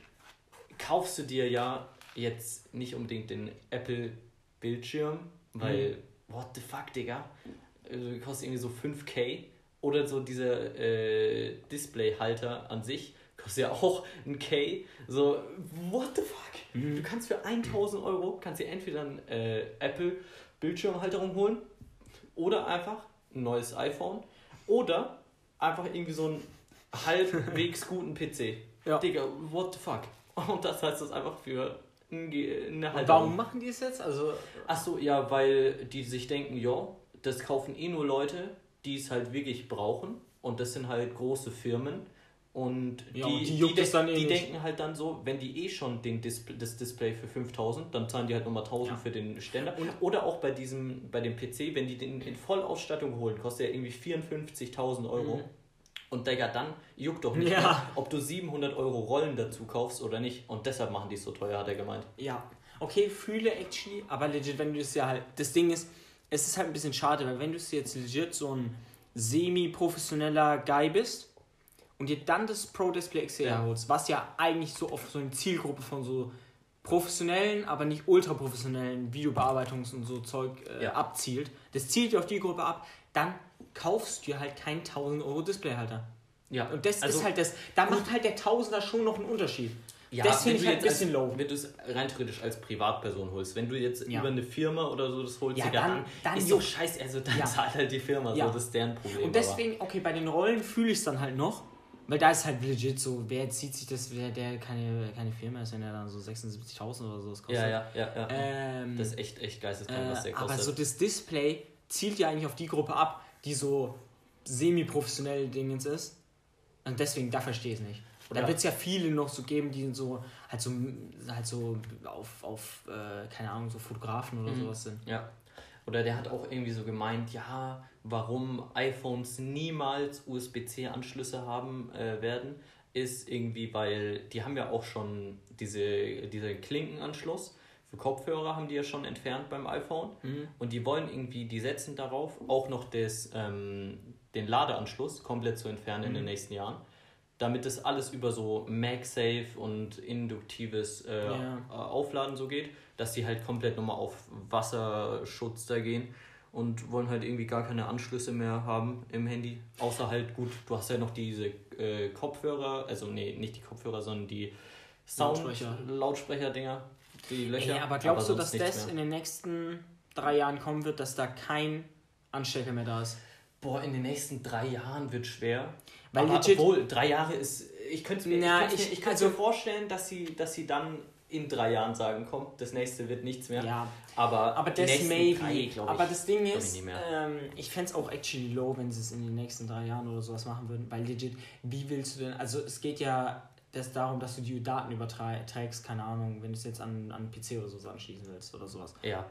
kaufst du dir ja jetzt nicht unbedingt den Apple-Bildschirm, weil, what the fuck, Digga, äh, kostet irgendwie so 5k oder so dieser äh, Displayhalter an sich kostet ja auch ein K. So, what the fuck? Du kannst für 1000 Euro, kannst dir entweder ein äh, Apple Bildschirmhalterung holen oder einfach ein neues iPhone oder einfach irgendwie so einen halbwegs guten PC. Ja. Digga, what the fuck? Und das heißt das einfach für eine Halterung. warum machen die es jetzt? Also, Ach so, ja, weil die sich denken, ja, das kaufen eh nur Leute, die es halt wirklich brauchen. Und das sind halt große Firmen. Und die, Ja, und die die, dann eh die denken halt dann so, wenn die eh schon den Display, das Display für 5000, dann zahlen die halt nochmal 1000 Ja. für den Ständer. Oder auch bei diesem, bei dem PC, wenn die den in Vollausstattung holen, kostet er irgendwie 54.000 Euro. Mhm. Und Digga, dann juckt doch nicht Ja. mehr, ob du 700 Euro Rollen dazu kaufst oder nicht. Und deshalb machen die es so teuer, hat er gemeint. Ja, okay, fühle actually, aber legit, wenn du es ja halt. Das Ding ist, es ist halt ein bisschen schade, weil wenn du jetzt legit so ein semi-professioneller Guy bist und dir dann das Pro Display XDR Ja. holst, was ja eigentlich so auf so eine Zielgruppe von so professionellen, aber nicht ultra professionellen Videobearbeitungs- und so Zeug äh, Ja. abzielt, das zielt dir auf die Gruppe ab, dann kaufst du dir halt keinen 1000 Euro Displayhalter. Ja, Und das also- ist halt das, da macht halt der Tausender schon noch einen Unterschied. Ja, das finde ich halt ein bisschen als, low. Wenn du es rein theoretisch als Privatperson holst, wenn du jetzt Ja. über eine Firma oder so das holst, Ja, Digga, dann- dann ist doch scheiße, also dann Ja. zahlt halt die Firma, Ja. so, das ist deren Problem. Und deswegen, okay, bei den Rollen fühle ich es dann halt noch, weil da ist halt legit so, wer zieht sich das, wer der keine, keine Firma ist, wenn er dann so 76.000 oder so das aber, kostet. ja, ja, ja, ja. Ähm, das ist echt, echt geisteskrank, was der äh, aber kostet. so das Display zielt ja eigentlich auf die Gruppe ab, die so semi-professionell Dingens ist. Und deswegen, da verstehe ich es nicht. Da Ja. wird es ja viele noch so geben, die so halt so, halt so auf, auf äh, keine Ahnung, so Fotografen oder Mhm. sowas sind. Ja. Oder der hat auch irgendwie so gemeint, ja, warum iPhones niemals USB-C-Anschlüsse haben äh, werden, ist irgendwie, weil die haben ja auch schon diese, diese Klinkenanschluss. Für Kopfhörer haben die ja schon entfernt beim iPhone. Mhm. Und die wollen irgendwie, die setzen darauf, auch noch das, ähm, den Ladeanschluss komplett zu entfernen in Mhm. den nächsten Jahren. Damit das alles über so MagSafe und induktives äh, Ja. äh, Aufladen so geht, dass die halt komplett nochmal auf Wasserschutz da gehen und wollen halt irgendwie gar keine Anschlüsse mehr haben im Handy. Außer halt, gut, du hast ja noch diese äh, Kopfhörer, also nee, nicht die Kopfhörer, sondern die Sound Lautsprecher. Lautsprecher, die Löcher. Ey, aber glaubst du, sonst dass das mehr. in den nächsten drei Jahren kommen wird, dass da kein Anstecker mehr da ist? Boah, in den nächsten drei Jahren wird schwer. Weil aber legit- obwohl, drei Jahre ist. Ich könnte mir, Na, ich ich- ich also- mir vorstellen, dass sie, dass sie dann in drei Jahren sagen, komm, das nächste wird nichts mehr. Ja, Aber, aber das maybe. drei, glaub aber ich, das Ding ich ist, mehr. ähm, ich fände es auch actually low, wenn sie es in den nächsten drei Jahren oder sowas machen würden. Weil legit, wie willst du denn, also es geht ja das darum, dass du die Daten überträgst, keine Ahnung, wenn du es jetzt an, an einen PC oder sowas anschließen willst oder sowas. Ja.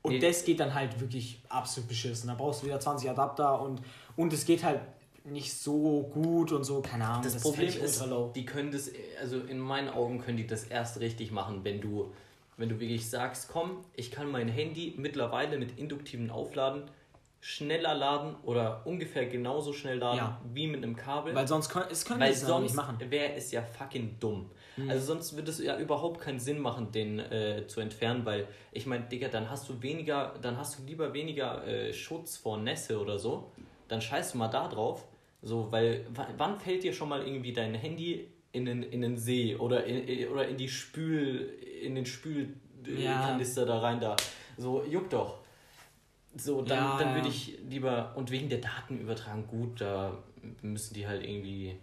Und Nee. das geht dann halt wirklich absolut beschissen. Da brauchst du wieder 20 Adapter und, und es geht halt nicht so gut und so, keine Ahnung. Das, fänd Problem ist, die können das, also in meinen Augen können die das erst richtig machen, wenn du, wenn du wirklich sagst, komm, ich kann mein Handy mittlerweile mit induktivem Aufladen schneller laden oder ungefähr genauso schnell laden Ja. wie mit einem Kabel. Weil sonst können, es können Weil ja nicht sonst machen. wäre es ja fucking dumm. Mhm. Also sonst würde es ja überhaupt keinen Sinn machen, den äh, zu entfernen, weil ich meine, Digga, dann hast du weniger, dann hast du lieber weniger äh, Schutz vor Nässe oder so. Dann scheißt du mal da drauf. So, weil wann fällt dir schon mal irgendwie dein Handy in den, in den See oder in, oder in die Spül, in den Ja. Spülkanister da rein da. So, juckt doch. So, dann, Ja, dann ja. würde ich lieber, und wegen der Datenübertragung, gut, da müssen die halt irgendwie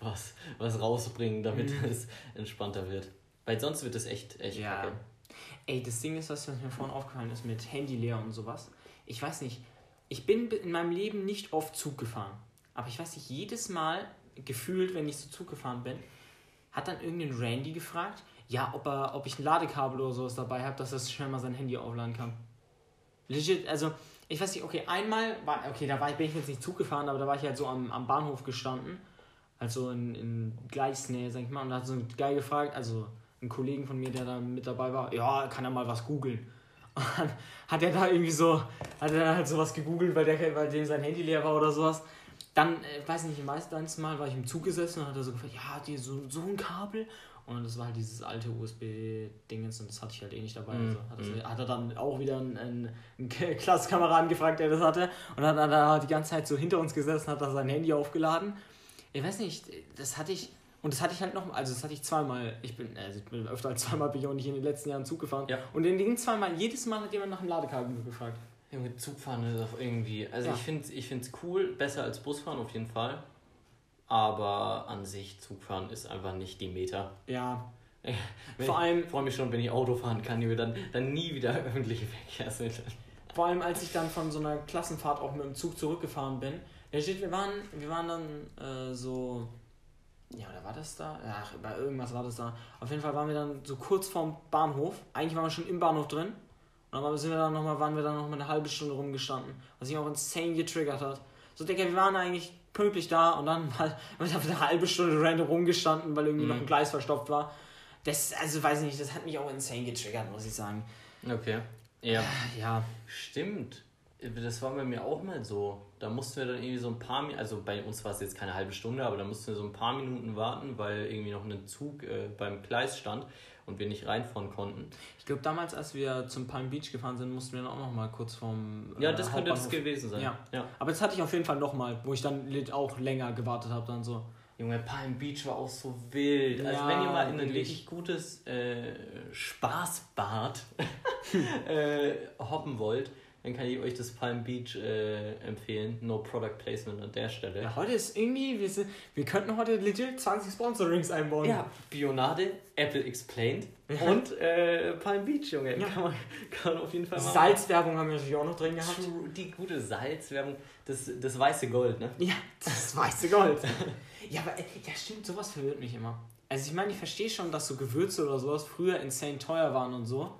was, was rausbringen, damit Mhm. es entspannter wird. Weil sonst wird es echt, echt Ja. kacke. Ey, das Ding ist, was mir vorhin aufgefallen ist mit Handy leer und sowas. Ich weiß nicht, ich bin in meinem Leben nicht oft Zug gefahren. Aber ich weiß nicht, jedes Mal gefühlt, wenn ich so Zug gefahren bin, hat dann irgendein Randy gefragt, ja, ob, er, ob ich ein Ladekabel oder sowas dabei habe, dass er schnell mal sein Handy aufladen kann. Legit, also, ich weiß nicht, okay, einmal war, okay, da war ich, bin ich jetzt nicht Zug gefahren, aber da war ich halt so am, am Bahnhof gestanden, also in, in Gleisnähe, sag ich mal, und da hat so ein Guy gefragt, also ein Kollegen von mir, der da mit dabei war, ja, kann er mal was googeln. Und dann hat er da irgendwie so, hat er halt sowas gegoogelt, weil, der, weil dem sein Handy leer war oder sowas. Dann, äh, weiß nicht, meistens Mal war ich im Zug gesessen und hat er so gefragt, ja, die so, so ein Kabel? Und das war halt dieses alte USB-Dingens und das hatte ich halt eh nicht dabei. Mhm. Also hat, das, hat er dann auch wieder einen, einen, einen Klassenkameraden gefragt, der das hatte. Und dann hat er da die ganze Zeit so hinter uns gesessen, hat da sein Handy aufgeladen. Ich weiß nicht, das hatte ich, und das hatte ich halt noch, also das hatte ich zweimal, ich bin, also ich bin öfter als zweimal bin ich auch nicht in den letzten Jahren Zug gefahren. Ja. Und in den zweimal, jedes Mal hat jemand nach dem Ladekabel gefragt. Junge, Zugfahren ist auch irgendwie. Also Ja. ich finde es ich find's cool, besser als Busfahren auf jeden Fall. Aber an sich, Zugfahren ist einfach nicht die Meta. Ja, Vor allem- ich freue mich schon, wenn ich Auto fahren kann, die wir dann, dann nie wieder öffentliche Verkehrsmittel. Vor allem, als ich dann von so einer Klassenfahrt auch mit dem Zug zurückgefahren bin. Da steht, wir waren, wir waren dann äh, so. Ja, oder war das da? Ach, bei irgendwas war das da. Auf jeden Fall waren wir dann so kurz vorm Bahnhof. Eigentlich waren wir schon im Bahnhof drin. Und dann sind wir dann noch mal, waren wir dann noch mal eine halbe Stunde rumgestanden. Was mich auch insane getriggert hat. So, Digga, wir waren eigentlich pünktlich da und dann halt eine halbe Stunde random rumgestanden, weil irgendwie mhm. noch ein Gleis verstopft war. Das, also weiß ich nicht, das hat mich auch insane getriggert, muss ich sagen. Okay. Ja. Ja. Stimmt. Das war bei mir auch mal so. Da mussten wir dann irgendwie so ein paar also bei uns war es jetzt keine halbe Stunde, aber da mussten wir so ein paar Minuten warten, weil irgendwie noch ein Zug äh, beim Gleis stand und wir nicht reinfahren konnten. Ich glaube, damals, als wir zum Palm Beach gefahren sind, mussten wir dann auch noch mal kurz vom. Äh, ja, das könnte das gewesen sein. Ja. ja. Aber jetzt hatte ich auf jeden Fall noch mal, wo ich dann auch länger gewartet habe, dann so. Junge, Palm Beach war auch so wild. Also ja, also wenn ihr mal in ein richtig gutes äh, Spaßbad äh, hoppen wollt, dann kann ich euch das Palm Beach äh, empfehlen. No Product Placement an der Stelle. Ja, heute ist irgendwie, wir, sind, wir könnten heute legit 20 Sponsorings einbauen. Ja, Bionade, Apple Explained und äh, Palm Beach, Junge. Ja. Kann, man, kann man auf jeden Fall machen. Salzwerbung haben wir natürlich auch noch drin gehabt. Die gute Salzwerbung, das, das weiße Gold, ne? Ja, das weiße Gold. ja, aber ja, stimmt, sowas verwirrt mich immer. Also ich meine, ich verstehe schon, dass so Gewürze oder sowas früher insane teuer waren und so.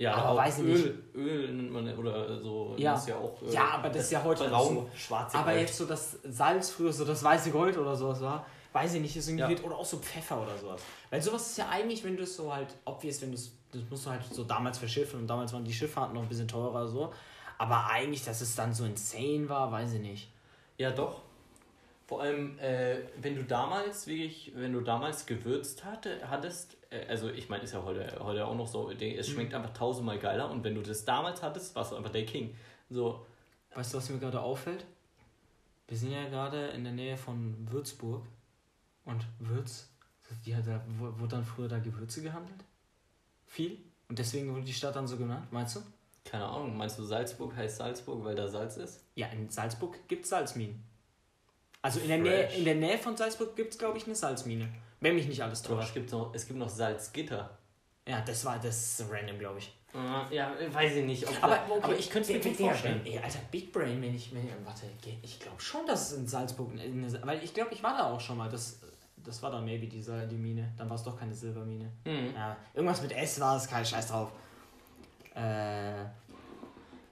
Ja, aber weiß Öl, nicht. Öl nennt man oder so. Ja, ist ja, auch, Öl. ja aber das, das ist ja heute braun, so. schwarze Aber Gold. jetzt so das Salz früher so das weiße Gold oder sowas war, weiß ich nicht, ist irgendwie ja. oder auch so Pfeffer oder sowas. Weil sowas ist ja eigentlich, wenn du es so halt obvious, wenn du es das musst du halt so damals verschiffen und damals waren die Schifffahrten noch ein bisschen teurer so. Aber eigentlich, dass es dann so insane war, weiß ich nicht. Ja, doch. Vor allem, äh, wenn du damals wirklich, wenn du damals gewürzt hatte, hattest, äh, also ich meine, ist ja heute, heute auch noch so, es mhm. schmeckt einfach tausendmal geiler und wenn du das damals hattest, warst du einfach der King. So. Weißt du, was mir gerade auffällt? Wir sind ja gerade in der Nähe von Würzburg und Würz, die hat da, wurde dann früher da Gewürze gehandelt? Viel? Und deswegen wurde die Stadt dann so genannt, meinst du? Keine Ahnung, meinst du Salzburg heißt Salzburg, weil da Salz ist? Ja, in Salzburg gibt es Salzminen. Also in der, Nähe, in der Nähe von Salzburg gibt es, glaube ich, eine Salzmine. Wenn mich nicht alles täuscht. es noch, es gibt noch Salzgitter. Ja, das war das random, glaube ich. Uh, ja, weiß ich nicht. aber, da, okay, aber ich könnte es mir gut vorstellen. Ey, Alter, Big Brain, wenn ich. Wenn ich warte, ich glaube schon, dass es in Salzburg. Weil ich glaube, ich war da auch schon mal. Das, das war dann maybe diese, die Mine. Dann war es doch keine Silbermine. Mhm. Ja, irgendwas mit S war es, kein Scheiß drauf. Äh.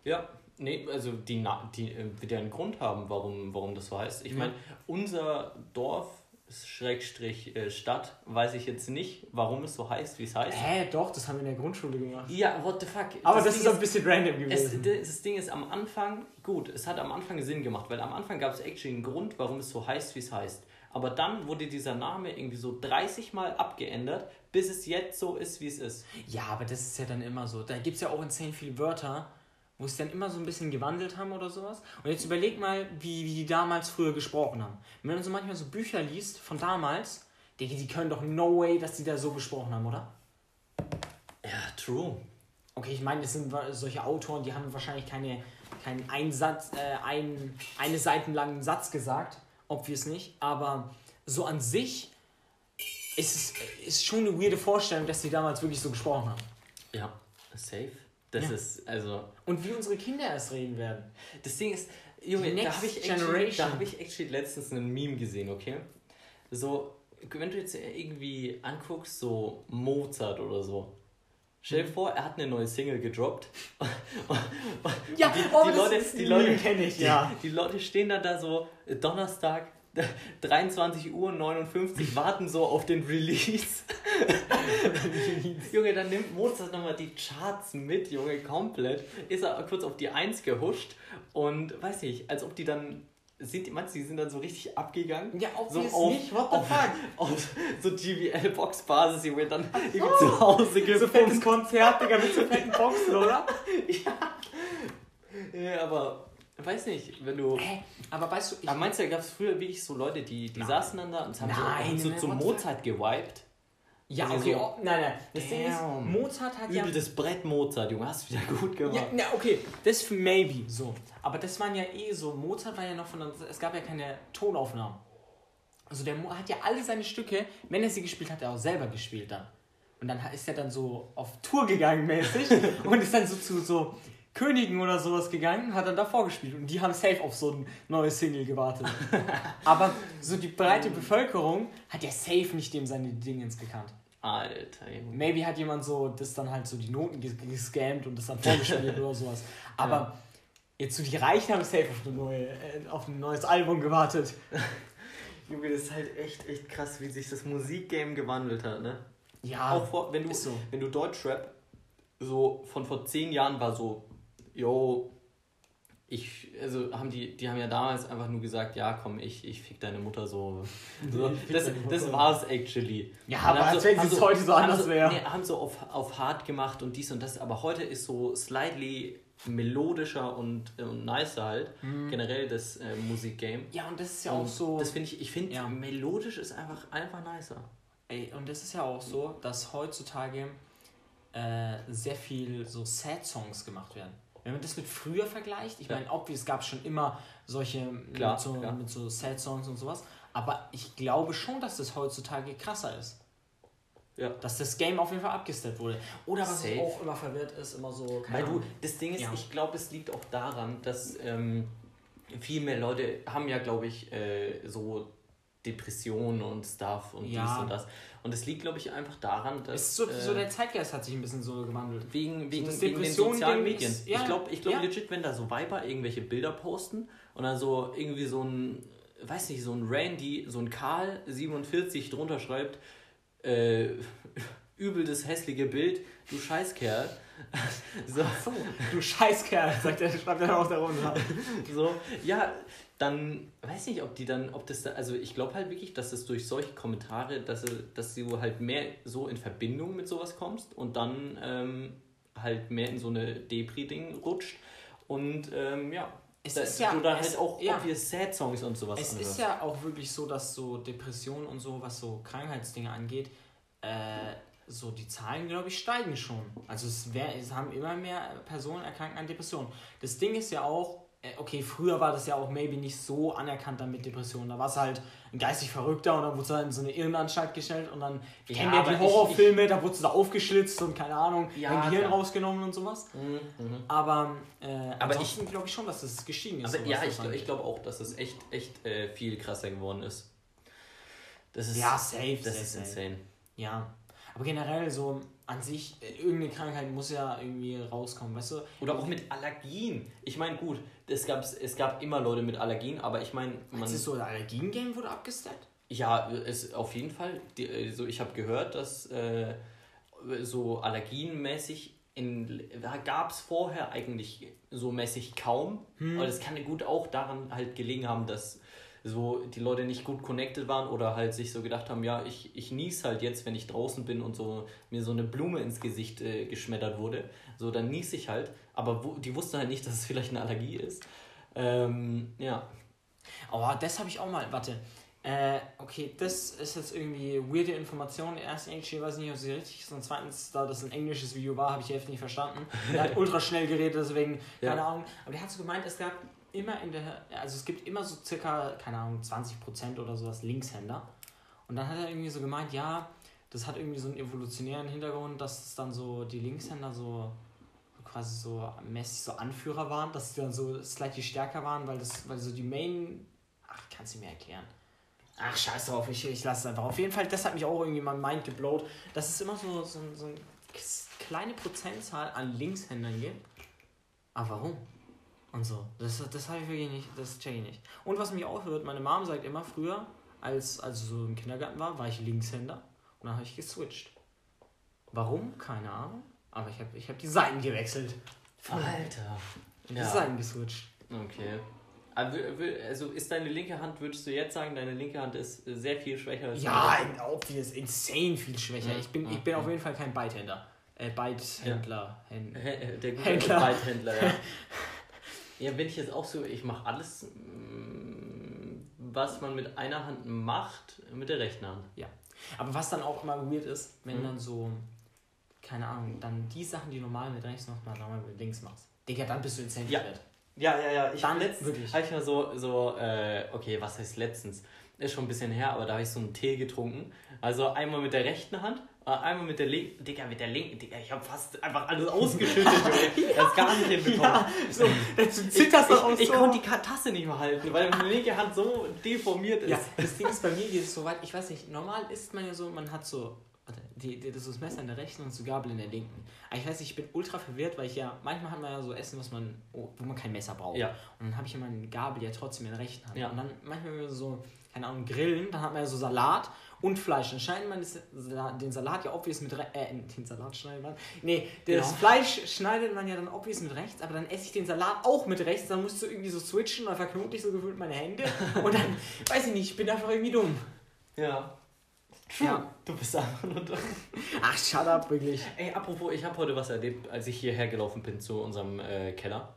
Ja. Nee, also die, die äh, wird ja einen Grund haben, warum, warum das so heißt. Ich meine, unser Dorf, Schrägstrich äh, Stadt, weiß ich jetzt nicht, warum es so heißt, wie es heißt. Hä, doch, das haben wir in der Grundschule gemacht. Ja, what the fuck. Aber das, das ist ist ein bisschen random gewesen. Es, das Ding ist am Anfang, gut, es hat am Anfang Sinn gemacht, weil am Anfang gab es actually einen Grund, warum es so heißt, wie es heißt. Aber dann wurde dieser Name irgendwie so 30 Mal abgeändert, bis es jetzt so ist, wie es ist. Ja, aber das ist ja dann immer so. Da gibt es ja auch in 10 viele Wörter, wo es dann immer so ein bisschen gewandelt haben oder sowas. Und jetzt überleg mal, wie, wie die damals früher gesprochen haben. Wenn man so manchmal so Bücher liest von damals, die, die können doch no way, dass die da so gesprochen haben, oder? Ja, true. Okay, ich meine, das sind solche Autoren, die haben wahrscheinlich keine, keinen Einsatz, äh, ein, eine seitenlangen Satz gesagt, obvious nicht, aber so an sich ist es ist schon eine weirde Vorstellung, dass die damals wirklich so gesprochen haben. Ja, safe. Das ja. ist, also. Und wie unsere Kinder erst reden werden. Das Ding ist, Junge, da habe ich, actually, da hab ich actually letztens einen Meme gesehen, okay? So, wenn du jetzt irgendwie anguckst, so Mozart oder so. Stell dir mhm. vor, er hat eine neue Single gedroppt. ja, die, oh, die Leute, die Leute kenne ich, ja. Die, die Leute stehen dann da so Donnerstag 23 Uhr 59 warten so auf den Release. Junge, dann nimmt Mozart nochmal die Charts mit, Junge, komplett. Ist er kurz auf die 1 gehuscht und weiß nicht, als ob die dann sind die manche, die sind dann so richtig abgegangen. Ja, so auf, nicht, what the auf, fuck? Auf so GBL-Box-Basis, die wird dann irgendwie oh, zu Hause gefilmt. So fettes Konzert, Digga, mit so fetten Boxen, oder? ja. Ja, aber Weiß nicht, wenn du. Hä? Aber weißt du. Ich aber meinst du, da gab es früher wirklich so Leute, die, die saßen dann da und haben nein, so, haben so zu Mozart gewiped? Ja, also okay, so, oh, nein, nein. Das damn. Ding ist, Mozart hat Übel ja. das Brett Mozart, Junge, hast du wieder gut gemacht. Ja, na, okay, das maybe so. Aber das waren ja eh so. Mozart war ja noch von. Es gab ja keine Tonaufnahmen. Also der Mo hat ja alle seine Stücke, wenn er sie gespielt hat, er auch selber gespielt dann. Und dann ist er dann so auf Tour gegangen mäßig und ist dann so zu so Königen oder sowas gegangen, hat dann davor gespielt und die haben safe auf so ein neues Single gewartet. Aber so die breite Bevölkerung hat ja safe nicht dem seine Dingens gekannt. Alter, Junge. Maybe hat jemand so das dann halt so die Noten gescammt und das dann vorgespielt oder sowas. Aber Jetzt so die Reichen haben safe auf, eine neue, äh, auf ein neues Album gewartet. Junge, das ist halt echt, echt krass, wie sich das Musikgame gewandelt hat, ne? Ja, Auch vor, wenn du, so. wenn du Deutschrap so von vor zehn Jahren war so, yo, ich, also haben die, die haben ja damals einfach nur gesagt, ja komm, ich, ich fick deine Mutter so. so das, das war's actually. Ja, aber als wenn haben es heute so anders so, wäre. Nee, haben so auf, auf hart gemacht und dies und das, aber heute ist so slightly melodischer und, äh, und nicer halt, generell das äh, Musikgame. Ja, und das ist ja Und auch so. Das finde ich, ich finde, Ja. melodisch ist einfach, einfach nicer. Ey, und das ist ja auch so, dass heutzutage äh, sehr viel so Sad-Songs gemacht werden. Wenn man das mit früher vergleicht, ich Ja. meine, obvious, es gab schon immer solche Klar, mit, so, klar. mit so Sad-Songs und sowas, aber ich glaube schon, dass das heutzutage krasser ist. Ja. Dass das Game auf jeden Fall abgesteppt wurde. Oder was Safe. auch immer verwirrt ist, immer so. Weil du, das Ding ist, Ja. ich glaube, es liegt auch daran, dass ähm, viel mehr Leute haben ja, glaube ich, äh, so Depressionen und Stuff und Ja. dies und das. Und es liegt, glaube ich, einfach daran, dass. ist so, äh, so der Zeitgeist hat sich ein bisschen so gewandelt. Wegen, wegen, das wegen den sozialen ist- Medien. ja, ich glaube ich glaub ja. legit, wenn da so Viber irgendwelche Bilder posten und dann so irgendwie so ein, weiß nicht, so ein Randy, so ein Karl 47 drunter schreibt, äh, übel das hässliche Bild, du Scheißkerl. so, So, du Scheißkerl, sagt er, schreibt er auch darunter. so, ja, dann weiß nicht, ob die dann, ob das da, also ich glaube halt wirklich, dass es durch solche Kommentare, dass, du- dass du halt mehr so in Verbindung mit sowas kommst und dann ähm, halt mehr in so eine Depri-Ding rutscht und ähm, ja, Es da, ist ja- es- halt auch ja. obvious Sad-Songs und sowas Es ist ja auch wirklich so, dass so Depressionen und so, was so Krankheitsdinge angeht, äh, so die Zahlen, glaube ich, steigen schon. Also es, wär, es haben immer mehr Personen erkranken an Depressionen. Das Ding ist ja auch, äh, okay, früher war das ja auch maybe nicht so anerkannt dann mit Depressionen. Da war es halt ein geistig Verrückter und dann wurde es halt in so eine Irrenanstalt gestellt und dann Ja, kennen wir die ich- Horrorfilme, da wurde es da aufgeschlitzt und keine Ahnung, Ja, ein Gehirn klar. rausgenommen und sowas. Mhm, mhm. Aber, äh, Aber ansonsten glaube ich schon, dass das gestiegen ist. Aber ja, das ich, ich glaube auch, dass es echt, echt äh, viel krasser geworden ist. Das ist, Ja, safe, das safe, ist safe. insane. Ja, aber generell so an sich, äh, irgendeine Krankheit muss ja irgendwie rauskommen, weißt du? Oder auch mit Allergien. Ich meine, gut, es gab, es gab immer Leute mit Allergien, aber ich meine, man. Meinst du, so ein Allergien-Game wurde abgesteppt? Ja, es auf jeden Fall. Die, äh, so, ich habe gehört, dass äh, so allergienmäßig in, gab es vorher eigentlich so mäßig kaum. Aber das kann gut auch daran halt gelegen haben, dass so die Leute nicht gut connected waren oder halt sich so gedacht haben, ja, ich, ich nies halt jetzt, wenn ich draußen bin und so mir so eine Blume ins Gesicht äh, geschmettert wurde. So, dann nies ich halt. Aber wo, die wussten halt nicht, dass es vielleicht eine Allergie ist. Ähm, ja. Oh, das habe ich auch mal, warte. Äh, okay, das ist jetzt irgendwie weirde Information. Erst ich weiß nicht, ob sie richtig ist. Und zweitens, da das ein englisches Video war, habe ich die Hälfte nicht verstanden. Der hat ultra schnell geredet, deswegen, Ja. keine Ahnung. Aber der hat so gemeint, es gab immer in der, also es gibt immer so circa, keine Ahnung, 20% oder sowas Linkshänder. Und dann hat er irgendwie so gemeint, ja, das hat irgendwie so einen evolutionären Hintergrund, dass es dann so die Linkshänder so quasi so mäßig so Anführer waren, dass die dann so slightly stärker waren, weil das, weil so die Main. Ach, kannst du mir erklären. Ach, scheiß drauf, ich, ich lasse es einfach. Auf jeden Fall, das hat mich auch irgendwie mein Mind geblowt, dass es immer so, so, so eine kleine Prozentzahl an Linkshändern gibt. Aber warum? Und so. Das, das habe ich wirklich nicht, das check ich nicht. Und was mich auch hört, meine Mom sagt immer früher, als, als so im Kindergarten war, war ich Linkshänder und dann habe ich geswitcht. Warum? Keine Ahnung. Aber ich habe ich hab die Seiten gewechselt. Alter. Die Ja. Seiten geswitcht. Okay. Also ist deine linke Hand, würdest du jetzt sagen, deine linke Hand ist sehr viel schwächer als Ja, obvious, insane viel schwächer. Ja, Ich bin, ich ja, bin ja. auf jeden Fall kein Beithänder. Äh, Beithändler. Händ- Hä- äh, Der gute Händler. Waldhändler, ja. ja, bin ich jetzt auch so, ich mache alles, mm, was man mit einer Hand macht, mit der rechten Hand. Aber was dann auch immer weird ist, wenn Mhm. dann so, keine Ahnung, dann die Sachen, die normal mit rechts machst, mal normal mit links machst. Digga, dann bist du insane Ja. verwirrt. Ja, ja, ja. Ich Dann letztens wirklich. habe ich mal so, so äh, okay, was heißt letztens? Ist schon ein bisschen her, aber da habe ich so einen Tee getrunken. Also einmal mit der rechten Hand, einmal mit der linken. Digga, mit der linken. Digga, ich habe fast einfach alles ausgeschüttet, Junge. Das gar nicht hinbekommen. Ja, so, Ich, zitterst doch auch ich, ich so. konnte die Tasse nicht mehr halten, weil meine linke Hand so deformiert ist. Ja, das Ding ist bei mir geht es so weit, ich weiß nicht, normal isst man ja so, man hat so Warte, die, die, das ist das Messer in der rechten und das Gabel in der linken. Aber ich weiß nicht, ich bin ultra verwirrt, weil ich ja, manchmal hat man ja so Essen, was man, oh, wo man kein Messer braucht. Ja. Und dann habe ich ja meine Gabel ja trotzdem in der rechten Hand. Ja. Und dann manchmal, wenn wir so, keine Ahnung, grillen, dann hat man ja so Salat und Fleisch. Dann schneidet man das, den Salat ja obvious mit rechts, äh, den Salat schneidet man, nee, das Ja. Fleisch schneidet man ja dann obvious mit rechts, aber dann esse ich den Salat auch mit rechts, dann musst du irgendwie so switchen, dann verknote ich so gefühlt meine Hände und dann, weiß ich nicht, ich bin einfach irgendwie dumm. Ja. Ja. Du bist einfach nur dumm. Ach, shut up, wirklich. Ey, apropos, ich habe heute was erlebt, als ich hierher gelaufen bin zu unserem äh, Keller.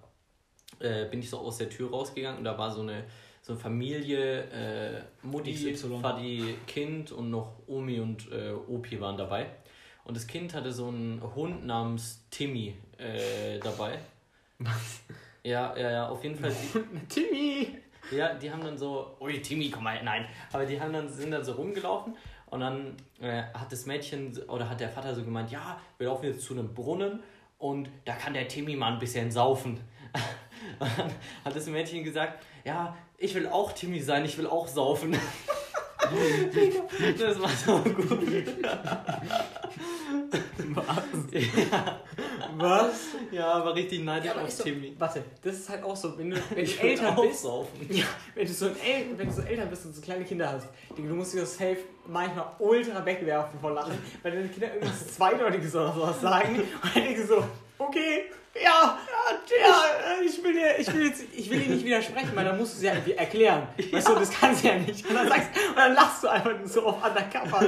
Äh, bin ich so aus der Tür rausgegangen und da war so eine, so eine Familie, äh, Mutti, XY. Vati, Kind und noch Omi und äh, Opi waren dabei. Und das Kind hatte so einen Hund namens Timmy äh, dabei. Was? Ja, ja, ja, auf jeden Fall. Timmy! Ja, die haben dann so, ui Timmy, komm mal, nein. Aber die haben dann, sind dann so rumgelaufen und dann äh, hat das Mädchen oder hat der Vater so gemeint, ja, wir laufen jetzt zu einem Brunnen und da kann der Timmy mal ein bisschen saufen. Und dann hat das Mädchen gesagt, ja, ich will auch Timmy sein, ich will auch saufen. das war so gut. Was? Ja, Was? ja war richtig neidisch Ja, auf Timmy. warte, das ist halt auch so, wenn du, wenn du Ich will älter auch bist, saufen. ja, wenn du so ein El wenn du so älter bist und so kleine Kinder hast, du musst dir das safe manchmal ultra wegwerfen vor Lachen, weil deine Kinder irgendwas Zweideutiges oder sowas sagen und dann denkst du so, okay, ja, ja, ja, ich will dir, ich will jetzt, ich will dir nicht widersprechen, weil dann musst du es ja irgendwie erklären. Weißt du, das kannst du ja nicht. Und dann sagst, und dann lachst du einfach so auf undercover.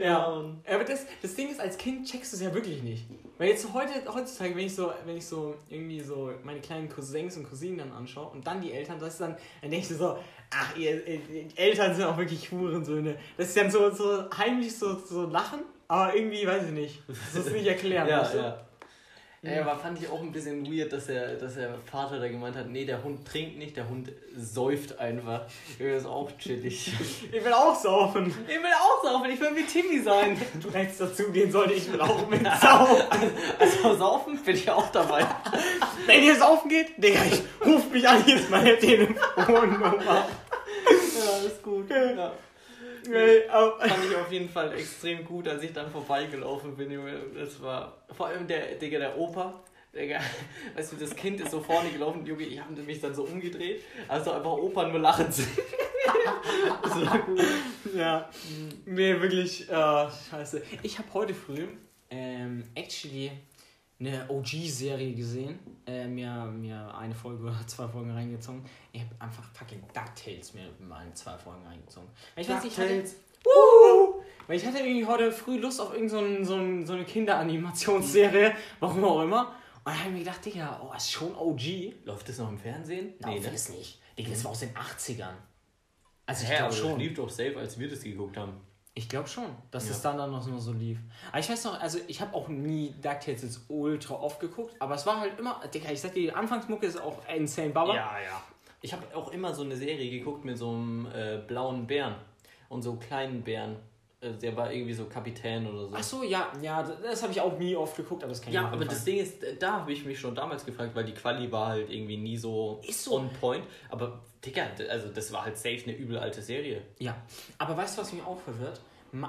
Ja, aber das, das Ding ist, als Kind checkst du es ja wirklich nicht. Weil jetzt heute, heutzutage, wenn ich so, wenn ich so irgendwie so meine kleinen Cousins und Cousinen dann anschaue und dann die Eltern, das ist dann, dann denke ich so, ach, ihr, ihr, Eltern sind auch wirklich Hurensöhne. Das ist dann so, so heimlich so, so lachen, aber irgendwie, weiß ich nicht. Das ist nicht erklären. Ja, du? Ja. Aber fand ich auch ein bisschen weird, dass der, dass der Vater da gemeint hat, nee, der Hund trinkt nicht, der Hund säuft einfach. Das ist auch chillig. Ich will auch saufen. Ich will auch saufen, ich will wie Timmy sein. Du hättest dazu gehen sollte, ich will auch mit saufen. Also saufen bin ich auch dabei. Wenn ihr saufen geht, Digga, ich ruf mich an, hier ist meine Telefonnummer. Ja, ist gut. Ja. Aber- Fand ich auf jeden Fall extrem gut, als ich dann vorbeigelaufen bin, Junge. Das war vor allem der, Digga, der Opa. Digga, weißt du, das Kind ist so vorne gelaufen, Junge, ich habe mich dann so umgedreht, also einfach Opa nur lachen sehen. Das war gut. Ja, nee, wirklich, äh, scheiße. Ich habe heute früh ähm, actually eine OG-Serie gesehen, äh, mir, mir eine Folge oder zwei Folgen reingezogen. Ich habe einfach fucking DuckTales mir mal in zwei Folgen reingezogen. Weil ich weiß nicht, ich hatte! Weil ich hatte irgendwie heute früh Lust auf irgendeine so, ein, so eine Kinderanimationsserie, warum auch immer. Und dann habe ich mir gedacht, Digga, oh, ist schon OG. Läuft das noch im Fernsehen? Nee, nee, das nicht. Digga, das war aus den 80ern. Also ich Hä, glaube aber schon. das lief doch safe, als wir das geguckt haben. Ich glaube schon, dass Ja. es dann, dann noch so- so lief. Aber ich weiß noch, also ich habe auch nie DuckTales jetzt ultra oft geguckt, aber es war halt immer, Digga, ich sag dir, die Anfangsmucke ist auch insane Baba. ja. Ich habe auch immer so eine Serie geguckt mit so einem äh, blauen Bären und so kleinen Bären. Äh, der war irgendwie so Kapitän oder so. Ach so, ja, ja, das, habe ich auch nie oft geguckt, aber das kann ich Ja, aber das Ding ist, da habe ich mich schon damals gefragt, weil die Quali war halt irgendwie nie so, Ist so. on point. Aber, Digga, also das war halt safe eine übel alte Serie. Ja, aber weißt du, was mich auch verwirrt?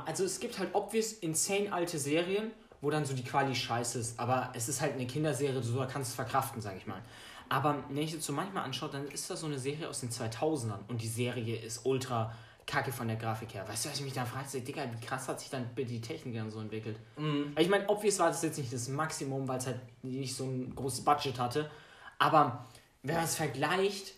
Also es gibt halt obvious insane alte Serien, wo dann so die Quali scheiße ist, aber es ist halt eine Kinderserie, du kannst es verkraften, sag ich mal. Aber wenn ich das so manchmal anschaue, dann ist das so eine Serie aus den 2000ern und die Serie ist ultra kacke von der Grafik her. Weißt du, was ich mich dann frage? Digga, wie krass hat sich dann die Technik dann so entwickelt? Mhm. Ich meine, obvious war das jetzt nicht das Maximum, weil es halt nicht so ein großes Budget hatte. Aber wenn man es vergleicht,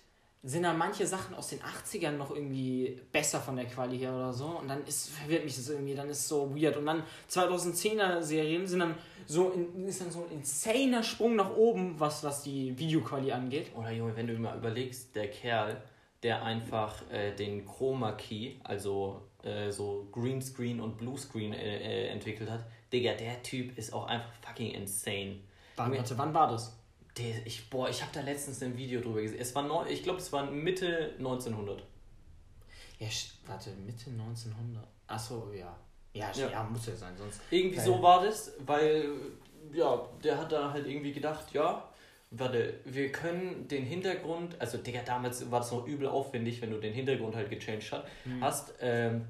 sind da manche Sachen aus den 80ern noch irgendwie besser von der Quali her oder so. Und dann ist, verwirrt mich das irgendwie, dann ist es so weird. Und dann 2010er Serien sind dann so, in, ist dann so ein insaner Sprung nach oben, was, was die Videoquali angeht. Oder Junge, wenn du mal überlegst, der Kerl, der einfach äh, den Chroma Key, also äh, so Greenscreen und Bluescreen äh, äh, entwickelt hat, Digga, der Typ ist auch einfach fucking insane. Wann, warte, wann war das? Der, ich, boah, ich habe da letztens ein Video drüber gesehen. Es war neu, ich glaube, es war Mitte 1900. Ja, warte, Mitte 1900. Achso, ja. Ja, Ja. ja. muss ja sein, sonst. Irgendwie Geil. so war das, weil, ja, der hat da halt irgendwie gedacht, ja, warte, wir können den Hintergrund, also Digga, damals war das noch übel aufwendig, wenn du den Hintergrund halt gechanged hat, hast, ähm,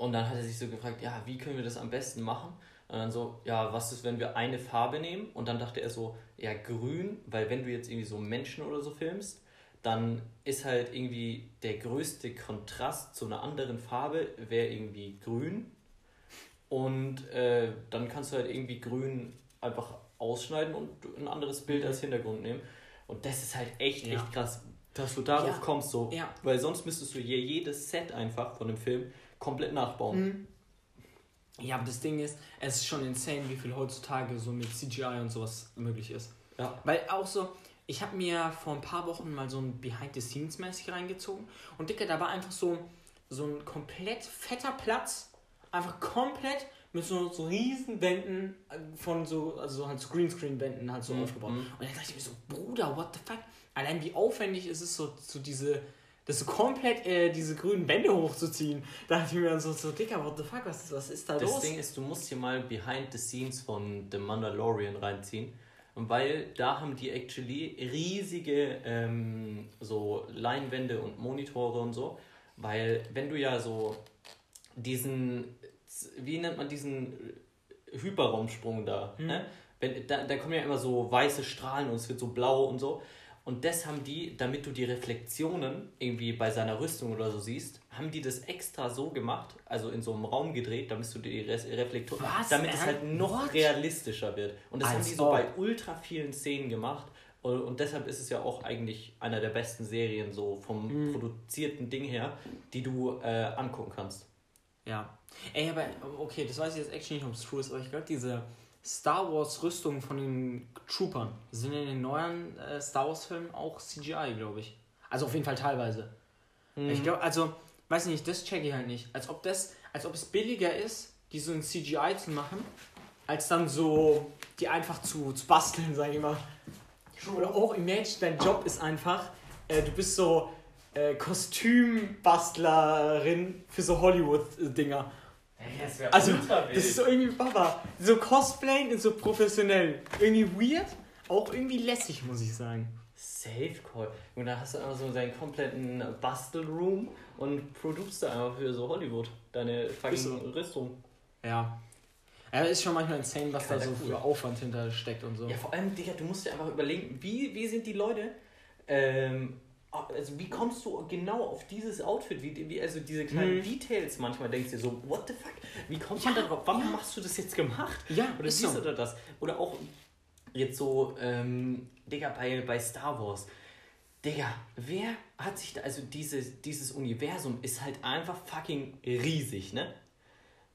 und dann hat er sich so gefragt, ja, wie können wir das am besten machen? Und dann so, ja, was ist, wenn wir eine Farbe nehmen? Und dann dachte er so, ja, grün, weil wenn du jetzt irgendwie so Menschen oder so filmst, dann ist halt irgendwie der größte Kontrast zu einer anderen Farbe, wäre irgendwie grün. Und äh, dann kannst du halt irgendwie grün einfach ausschneiden und ein anderes Bild als Hintergrund nehmen. Und das ist halt echt, Ja. echt krass, dass du darauf Ja. kommst, so. Ja. Weil sonst müsstest du hier jedes Set einfach von dem Film komplett nachbauen. Mhm. Ja, aber das Ding ist, es ist schon insane, wie viel heutzutage so mit CGI und sowas möglich ist. Ja. Weil auch so, ich habe mir vor ein paar Wochen mal so ein Behind-the-Scenes-mäßig reingezogen und Dicke, da war einfach so, so ein komplett fetter Platz, einfach komplett mit so, so riesen Wänden äh, von so, also halt so Greenscreen-Wänden halt so Mhm. aufgebaut. Mhm. Und dann dachte ich mir so, Bruder, what the fuck? Allein wie aufwendig ist es so, so diese, das so komplett äh, diese grünen Wände hochzuziehen. Da dachte ich mir dann so, so Dicker, what the fuck, was, was ist da Das los? Ding ist, du musst hier mal Behind the Scenes von The Mandalorian reinziehen. Und weil da haben die actually riesige ähm, so Leinwände und Monitore und so. Weil wenn du ja so diesen, wie nennt man diesen Hyperraumsprung da? Hm. Ne? Wenn, da, da kommen ja immer so weiße Strahlen und es wird so blau und so. Und das haben die, damit du die Reflexionen irgendwie bei seiner Rüstung oder so siehst, haben die das extra so gemacht, also in so einem Raum gedreht, damit du die Re Reflektoren, damit es halt noch what? realistischer wird. Und das haben Als die so bei ultra vielen Szenen gemacht. Und, und deshalb ist es ja auch eigentlich einer der besten Serien so vom Mhm. produzierten Ding her, die du äh, angucken kannst. Ja. Ey, aber okay, das weiß ich jetzt actually nicht, ob es true ist, aber ich glaube, diese Star Wars Rüstungen von den Troopern sind in den neuen äh, Star Wars Filmen auch CGI, glaube ich. Also auf jeden Fall teilweise. Ich glaube, also, weiß nicht, das check ich halt nicht. Als ob das, als ob es billiger ist, die so in CGI zu machen, als dann so die einfach zu, zu basteln, sag ich mal. Oder auch Imagine, dein Job ist einfach, äh, du bist so äh, Kostümbastlerin für so Hollywood-Dinger. Also, das ist so irgendwie Baba. So Cosplayen ist so professionell. Irgendwie weird, auch irgendwie lässig, muss ich sagen. Safe Call. Und da hast du einfach so deinen kompletten Bastelroom und produzierst da einfach für so Hollywood deine fucking so. Rüstung. Ja. Ja, ist schon manchmal insane, was da Alter, so cool. für Aufwand hinter steckt und so. Ja, vor allem, Digga, du musst dir einfach überlegen, wie, wie sind die Leute, ähm, also wie kommst du genau auf dieses Outfit, wie, wie also diese kleinen Hm. Details manchmal denkst du dir so, what the fuck, wie kommt man Ja, da drauf, warum ja. machst du das jetzt gemacht? Ja, Oder ist siehst so. du das? Oder auch jetzt so, ähm, Digga, bei, bei Star Wars. Digga, wer hat sich da, also dieses, dieses Universum ist halt einfach fucking riesig, ne?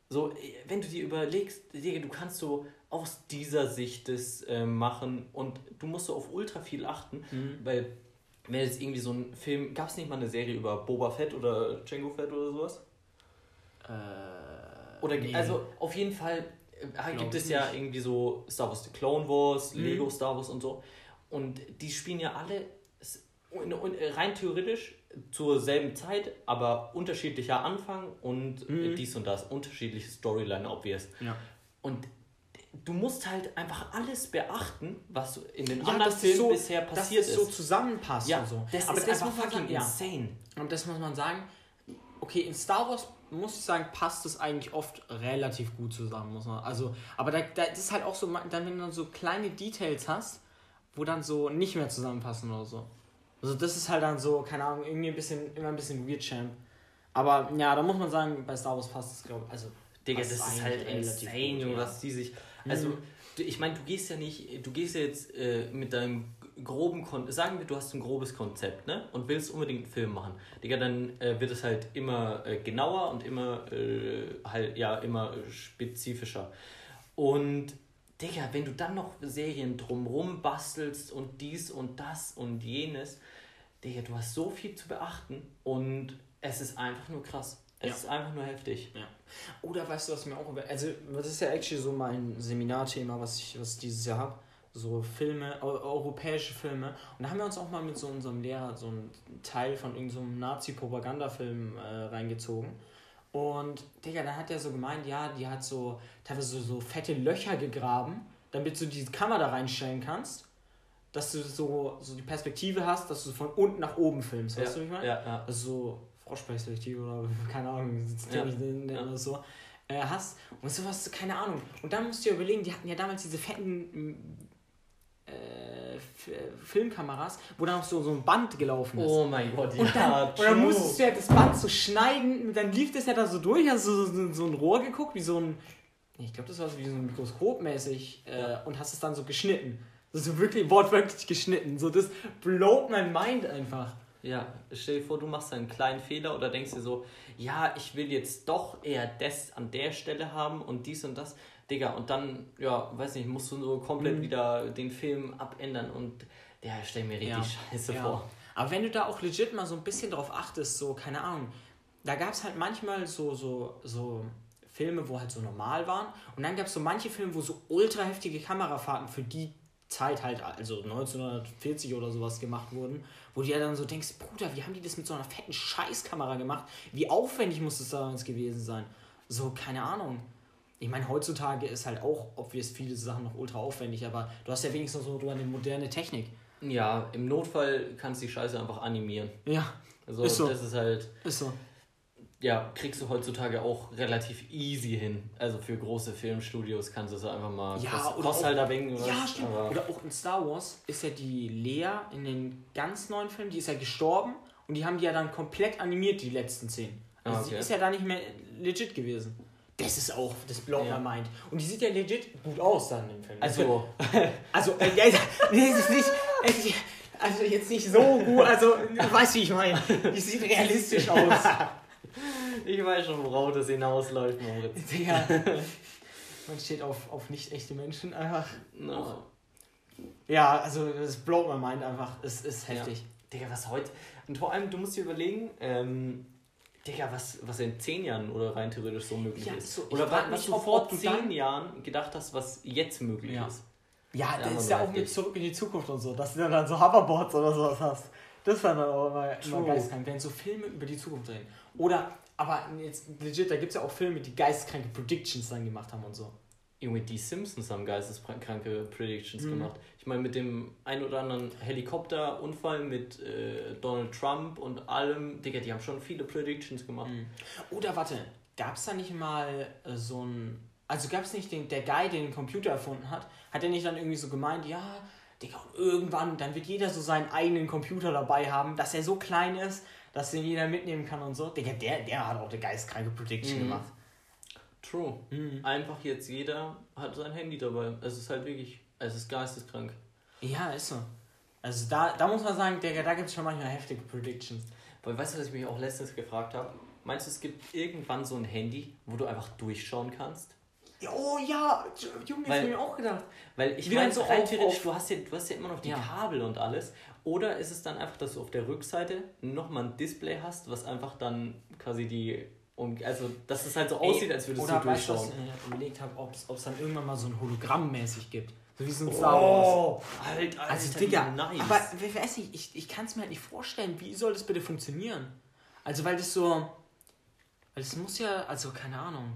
So, wenn du dir überlegst, Digga, du kannst so aus dieser Sicht das äh, machen und du musst so auf ultra viel achten, Mhm. weil wenn jetzt irgendwie so ein Film, gab es nicht mal eine Serie über Boba Fett oder Django Fett oder sowas? Äh, Oder nee. also auf jeden Fall äh, gibt es ja nicht. irgendwie so Star Wars The Clone Wars, Mhm. Lego Star Wars und so. Und die spielen ja alle rein theoretisch zur selben Zeit, aber unterschiedlicher Anfang und Mhm. dies und das, unterschiedliche Storyline, obvious. Ja. Und du musst halt einfach alles beachten, was in den Ja, anderen dass Filmen so- bisher dass passiert es ist. so zusammenpasst ja, und so. das Aber ist das einfach fucking sagen, ja. insane. Und das muss man sagen, okay, in Star Wars muss ich sagen, passt es eigentlich oft relativ gut zusammen, muss man. Also, aber da, da das ist halt auch so, dann wenn du dann so kleine Details hast, wo dann so nicht mehr zusammenpassen oder so. Also das ist halt dann so, keine Ahnung, irgendwie ein bisschen, immer ein bisschen weird Champ. Aber ja, da muss man sagen, bei Star Wars passt es, glaube ich. Also, Digga, das ist halt relativ insane, gut, Junge, ja. was die sich. Also, Mhm. ich meine, du gehst ja nicht, du gehst ja jetzt äh, mit deinem groben Konzept, sagen wir, du hast ein grobes Konzept, ne? Und willst unbedingt einen Film machen. Digga, dann äh, wird es halt immer äh, genauer und immer äh, halt, ja, immer spezifischer. Und Digga, wenn du dann noch Serien drumrum bastelst und dies und das und jenes, Digga, du hast so viel zu beachten und es ist einfach nur krass. Es Ja. ist einfach nur heftig. Oder weißt du, was mir auch über. Also, das ist ja actually so mein Seminarthema, was ich, was ich dieses Jahr habe. So Filme, eu europäische Filme. Und da haben wir uns auch mal mit so unserem Lehrer so einen Teil von irgendeinem so Nazi-Propagandafilm äh, reingezogen. Und, Digga, da hat er so gemeint, ja, die hat so teilweise so, so fette Löcher gegraben, damit du diese Kamera da reinstellen kannst. Dass du so, so die Perspektive hast, dass du von unten nach oben filmst. Weißt du, wie ich meine? Ja, ja. Also so Froschperspektive oder keine Ahnung, das Ja. ja. Ja. oder so, äh, hast und sowas, keine Ahnung. Und dann musst du dir überlegen, die hatten ja damals diese fetten äh, Filmkameras, wo dann auch so, so ein Band gelaufen ist. Oh mein Gott, Und dann, und dann musstest du ja das Band so schneiden, dann lief das ja da so durch, hast du so, so, so ein Rohr geguckt, wie so ein, ich glaube, das war so wie so ein Mikroskop mäßig äh, und hast es dann so geschnitten. So wirklich wortwörtlich geschnitten. So, das blowt mein Mind einfach. Ja, stell dir vor, du machst einen kleinen Fehler oder denkst dir so, ja, ich will jetzt doch eher das an der Stelle haben und dies und das. Digga, und dann, ja, weiß nicht, musst du so komplett Mhm. wieder den Film abändern und ja, stell mir richtig Ja. scheiße Ja. vor. Aber wenn du da auch legit mal so ein bisschen drauf achtest, so, keine Ahnung, da gab es halt manchmal so, so, so Filme, wo halt so normal waren. Und dann gab es so manche Filme, wo so ultra heftige Kamerafahrten für die Zeit halt, also 1940 oder sowas gemacht wurden, wo du ja dann so denkst, Bruder, wie haben die das mit so einer fetten Scheißkamera gemacht? Wie aufwendig muss das damals gewesen sein? So, keine Ahnung. Ich meine, heutzutage ist halt auch, obvious viele Sachen noch ultra aufwendig, aber du hast ja wenigstens so eine moderne Technik. Ja, im Notfall kannst du die Scheiße einfach animieren. Ja, Also Ist so. das ist halt, ist so. Ja, kriegst du heutzutage auch relativ easy hin. Also für große Filmstudios kannst du es einfach mal. Ja, kost, oder kostet halt ein wenig was, Ja, stimmt. aber- Oder auch in Star Wars ist ja die Lea in den ganz neuen Filmen, die ist ja gestorben und die haben die ja dann komplett animiert, die letzten Szenen. Also Ah, sie okay. ist ja da nicht mehr legit gewesen. Das ist auch, das blowt Ja. my mind. Und die sieht ja legit gut aus dann im Film. Also, also, äh, äh, das ist nicht, äh, also jetzt nicht so gut, also, du weißt, wie ich meine. Die sieht realistisch aus. Ich weiß schon, worauf das hinausläuft, Moritz. Digga. Man steht auf, auf nicht echte Menschen einfach. No. Ja, also, das blowt my mind einfach. Es ist heftig. Digga, was heute. Und vor allem, du musst dir überlegen, ähm, Digga, was, was in zehn Jahren oder rein theoretisch so möglich Ja, ist. so, oder was, was du vor zehn Jahren gedacht hast, was jetzt möglich Ja. ist. Ja, Ja, das ist ja auch mit zurück in die Zukunft und so, dass du dann so Hoverboards oder sowas hast. Das war dann auch immer, immer True. geistkrank, wenn so Filme über die Zukunft drehen. Oder, aber jetzt legit, da gibt es ja auch Filme, die geistkranke Predictions dann gemacht haben und so. Irgendwie die Simpsons haben geisteskranke Predictions Mhm. gemacht. Ich meine, mit dem ein oder anderen Helikopterunfall mit äh, Donald Trump und allem, Digga, die haben schon viele Predictions gemacht. Oder warte, gab es da nicht mal äh, so ein. Also gab es nicht den, der Guy, der den Computer erfunden hat, hat er nicht dann irgendwie so gemeint, ja, Digga, und irgendwann, dann wird jeder so seinen eigenen Computer dabei haben, dass er so klein ist, dass den jeder mitnehmen kann und so. Digga, der, der hat auch eine geistkranke Prediction Mhm. gemacht. True. Mhm. Einfach jetzt jeder hat sein Handy dabei. Es ist halt wirklich, es ist geisteskrank. Ja, ist so. Also da, da muss man sagen, Digga, da gibt es schon manchmal heftige Predictions. Weil weißt du, was ich mich auch letztens gefragt habe? Meinst du, es gibt irgendwann so ein Handy, wo du einfach durchschauen kannst? Oh ja, Junge, das Weil- hab ich mir auch gedacht. Weil ich meine, so rein auf- theoretisch, auf- du hast, ja, du hast ja immer noch die Ja. Kabel und alles. Oder ist es dann einfach, dass du auf der Rückseite nochmal ein Display hast, was einfach dann quasi die. Um, also, dass es halt so aussieht, als würdest Oder du durchschauen. was ich mir überlegt habe, ob es dann irgendwann mal so ein Hologramm mäßig gibt. So wie so ein Star Wars. Oh, Alter, Alter, Also, Digga, nice. aber we- weiß nicht, ich, ich kann es mir halt nicht vorstellen, wie soll das bitte funktionieren? Also, weil das so. Weil das muss ja, also keine Ahnung.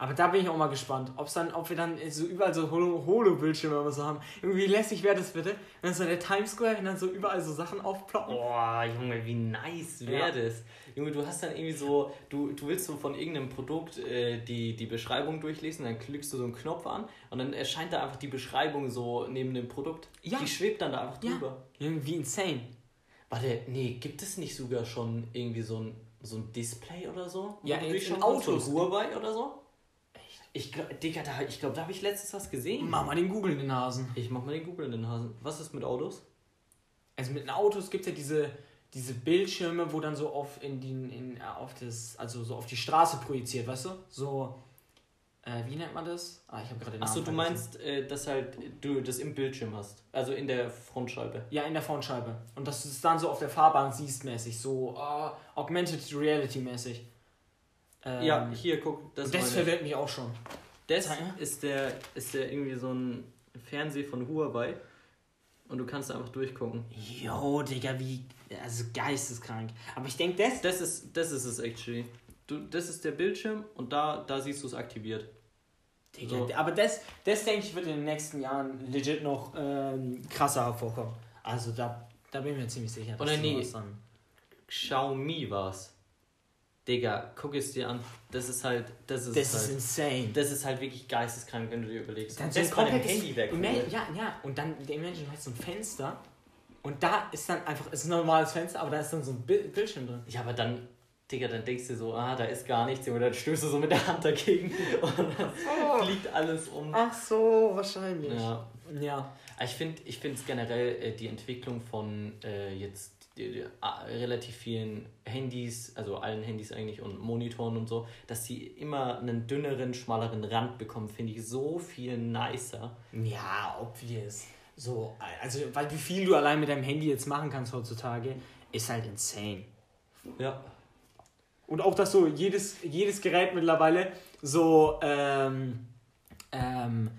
Aber da bin ich auch mal gespannt, ob's dann, ob wir dann so überall so Holo- Holo-Bildschirme oder so haben. Irgendwie lässig wäre das bitte, wenn so der Times Square und dann so überall so Sachen aufploppen. Boah, Junge, wie nice wäre das. Junge, du hast dann irgendwie so, du, du willst so von irgendeinem Produkt äh, die, die Beschreibung durchlesen, dann klickst du so einen Knopf an und dann erscheint da einfach die Beschreibung so neben dem Produkt. Ja. Die schwebt dann da einfach Ja. drüber. Irgendwie insane. Warte, nee, gibt es nicht sogar schon irgendwie so ein, so ein Display oder so? Ja, in- in Autos. Oder so? Ich glaube, da, ich glaube, da habe ich letztens was gesehen. Mach mal den Google in den Nasen. Ich mach mal den Google in den Hasen. Was ist mit Autos? Also mit den Autos gibt es ja diese, diese Bildschirme, wo dann so auf in die, in, äh, auf das, also so auf die Straße projiziert, weißt du? So, äh, wie nennt man das? Ah, ich habe gerade den Achso, Namen du vergessen. meinst, äh, dass halt du das im Bildschirm hast. Also in der Frontscheibe. Ja, in der Frontscheibe. Und dass du es dann so auf der Fahrbahn siehst mäßig, so äh, Augmented Reality mäßig. Ähm, Ja, hier, guck, das, das verwirrt mich auch schon. Das ist der, ist der irgendwie so ein Fernseher von Huawei. Und du kannst einfach durchgucken. Jo, Digga, wie, also geisteskrank. Aber ich denke, das, Das ist, das ist es actually. Du, das ist der Bildschirm und da, da siehst du es aktiviert. Digga, So. aber das, das denke ich, wird in den nächsten Jahren legit noch ähm, krasser hervorkommen. Also da, da bin ich mir ziemlich sicher. Oder nee. Xiaomi war's. Digga, guck es dir an. Das ist halt. Das ist, Das halt, ist insane. Das ist halt wirklich geisteskrank, wenn du dir überlegst. Dann das so dem komplettes- Handy weg. Ja, ja, und dann, der Imagine, du hast so ein Fenster und da ist dann einfach, es ist ein normales Fenster, aber da ist dann so ein Bild, Bildschirm drin. Ja, aber dann, Digga, dann denkst du so, ah, da ist gar nichts, und dann stößt du so mit der Hand dagegen und dann fliegt alles um. Ach so, wahrscheinlich. Ja. Ja. Aber Ich finde ich es generell äh, die Entwicklung von äh, jetzt relativ vielen Handys, also allen Handys eigentlich und Monitoren und so, dass sie immer einen dünneren, schmaleren Rand bekommen, finde ich so viel nicer. Ja, obvious. So, also, weil wie viel du allein mit deinem Handy jetzt machen kannst heutzutage, ist halt insane. Ja. Und auch, dass so jedes, jedes Gerät mittlerweile so, ähm, ähm,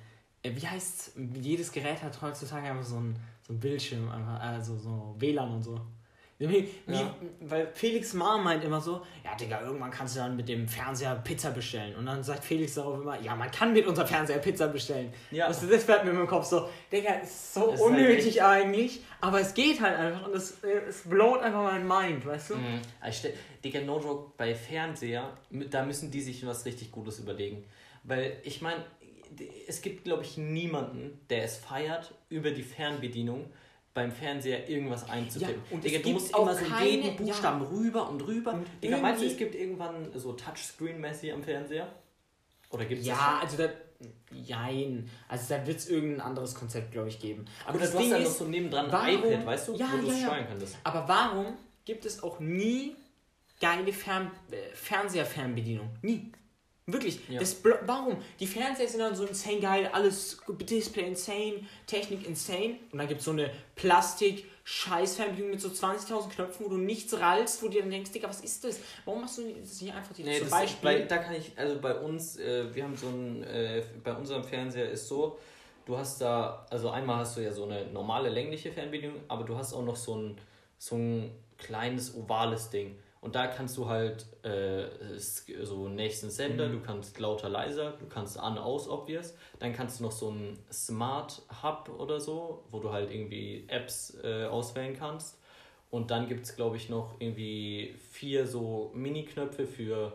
äh, wie heißt jedes Gerät hat heutzutage einfach so ein, so ein Bildschirm, einfach, also so WLAN und so. Wie, Ja. Weil Felix Mom meint immer so, ja Digga, irgendwann kannst du dann mit dem Fernseher Pizza bestellen. Und dann sagt Felix darauf immer, ja, man kann mit unserem Fernseher Pizza bestellen. Ja. Du, das fährt mir im Kopf so, Digga, ist so Das ist halt unnötig echt- eigentlich, aber es geht halt einfach und es, äh, es blowt einfach mein Mind, weißt du? Mhm. Stell, Digga, no joke, bei Fernseher, da müssen die sich was richtig Gutes überlegen. Weil ich meine, es gibt, glaube ich, niemanden, der es feiert, über die Fernbedienung beim Fernseher irgendwas einzutippen. Ja, und Digga, es du gibt muss auch immer so keine- jeden Buchstaben rüber und rüber. Und Digga, meinst du, es gibt irgendwann so Touchscreen-mäßig am Fernseher? Oder gibt es Ja, also da. Jein. Also da wird es irgendein anderes Konzept, glaube ich, geben. Aber Oder das du hast Ding dann noch ist, so nebendran ein warum- iPad, weißt du, Ja, wo du ja, es ja. steuern kannst. aber warum gibt es auch nie geile Fern äh, Fernseher-Fernbedienung? Nie. Wirklich. Ja. Das warum? Die Fernseher sind dann so insane geil, alles Display insane, Technik insane. Und dann gibt es so eine Plastik-Scheiß-Fernbedienung mit so 20.000 Knöpfen, wo du nichts rallst, wo du dir dann denkst, Digga, was ist das? Warum machst du das nicht einfach die Nee, zum Beispiel? bei, da kann ich, also bei uns, äh, wir haben so ein, äh, bei unserem Fernseher ist so, du hast da, also einmal hast du ja so eine normale längliche Fernbedienung, aber du hast auch noch so ein, so ein kleines ovales Ding. Und da kannst du halt äh, so nächsten Sender, du kannst lauter, leiser, du kannst an, aus, obvious. Dann kannst du noch so ein Smart Hub oder so, wo du halt irgendwie Apps äh, auswählen kannst. Und dann gibt es, glaube ich, noch irgendwie vier so Mini-Knöpfe für.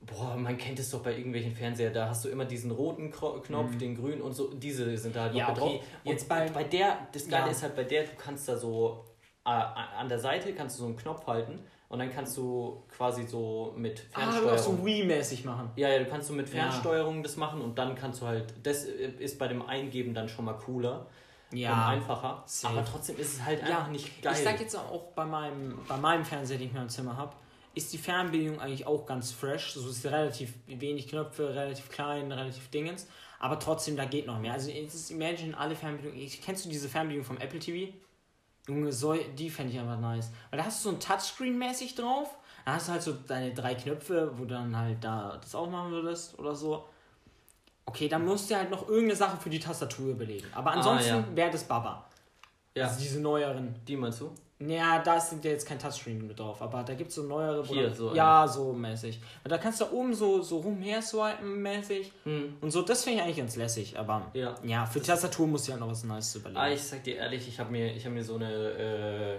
Boah, man kennt es doch bei irgendwelchen Fernseher, da hast du immer diesen roten Knopf, den grünen und so, diese sind da halt Ja, noch okay. drauf. Jetzt bei- bei der, das Geile Ja. ist halt bei der, du kannst da so äh, an der Seite kannst du so einen Knopf halten und dann kannst du quasi so mit ah, du Fernsteuerung. auch so Wii-mäßig machen. Ja, ja, du kannst so mit Ja. Fernsteuerung das machen und dann kannst du halt, das äh, ist bei dem Eingeben dann schon mal cooler und Ja. einfacher. safe. Aber trotzdem ist es halt Ja, einfach nicht geil. Ich sag jetzt auch bei meinem, bei meinem Fernseher, den ich mir im Zimmer habe, ist die Fernbedienung eigentlich auch ganz fresh. So ist relativ wenig Knöpfe, relativ klein, relativ dingens. Aber trotzdem, da geht noch mehr. Also es ist Imagine alle Fernbedienungen. Kennst du diese Fernbedienung vom Apple TV? Junge, so, die fände ich einfach nice. Weil da hast du so ein Touchscreen-mäßig drauf. Da hast du halt so deine drei Knöpfe, wo du dann halt da das aufmachen würdest oder so. Okay, dann musst du halt noch irgendeine Sache für die Tastatur überlegen. Aber ansonsten ja. wäre das Baba. ja, Also diese neueren. die meinst du? Ja, da ist ja jetzt kein Touchscreen mit drauf, aber da gibt es so neuere. Hier, so Ja, so mäßig. Und da kannst du oben so, so rumher swipen mäßig. Hm. Und so, das finde ich eigentlich ganz lässig. Aber Ja. ja, für die Tastatur muss ja noch was Nice überlegen. Ah, ich sag dir ehrlich, ich habe mir, ich hab mir so, eine, äh,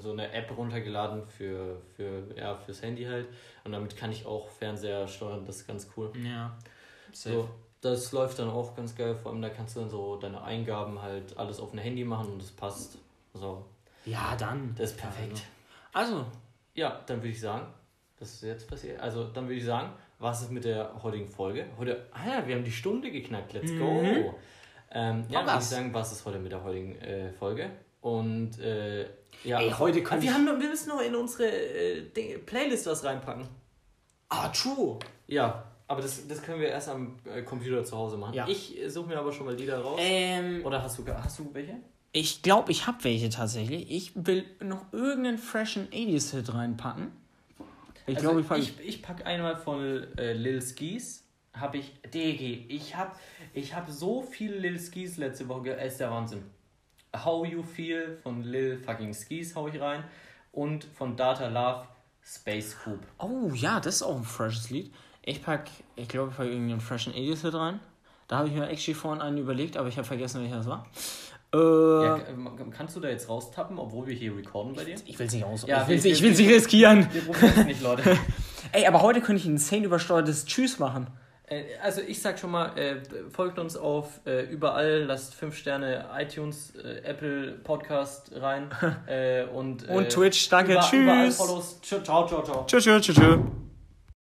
so eine App runtergeladen für, für, ja, fürs Handy halt. Und damit kann ich auch Fernseher steuern, das ist ganz cool. ja. Safe. So, das läuft dann auch ganz geil. Vor allem da kannst du dann so deine Eingaben halt alles auf ein Handy machen und das passt. So, Ja, dann. das ist perfekt. Also, Ja, dann würde ich sagen, das ist jetzt passiert. Also, dann würde ich sagen, was ist mit der heutigen Folge? Heute, ah ja, wir haben die Stunde geknackt. Let's go. Mhm. Ähm, ja, würde ich sagen, was ist heute mit der heutigen äh, Folge? Und äh, ja, Ey, heute kann wir, ich- haben, noch- wir müssen noch in unsere äh, Playlist was reinpacken. ah, true. Ja, aber das, das können wir erst am äh, Computer zu Hause machen. Ja. Ich suche mir aber schon mal Lieder raus. Ähm, Oder hast du, hast du welche? Ich glaube, ich habe welche tatsächlich. Ich will noch irgendeinen freshen 80s-Hit reinpacken. Ich Also glaube, ich packe. ich, ich pack einmal von äh, Lil Skis. Habe ich. DG, ich habe ich hab so viel Lil Skis letzte Woche. Es ist der Wahnsinn. How You Feel von Lil fucking Skis hau ich rein. Und von Data Love Space Coop. Oh ja, das ist auch ein freshes Lied. Ich pack, ich glaube, ich pack irgendeinen freshen 80s Hit rein. Da habe ich mir actually vorhin einen überlegt, aber ich habe vergessen, welcher das war. Äh, Ja, kannst du da jetzt raustappen, obwohl wir hier recorden bei dir? ich will es nicht aus. Ja, ich will es ich will's nicht riskieren. Wir probieren es nicht, Leute. Ey, aber heute könnte ich ein insane übersteuertes Tschüss machen. Äh, Also ich sag schon mal, äh, folgt uns auf äh, überall, lasst 5 Sterne iTunes, äh, Apple Podcast rein äh, und, äh, Und Twitch, danke, über, Überall tschüss. Follows. Ciao, ciao, ciao. Tschüss, tschüss, tschüss.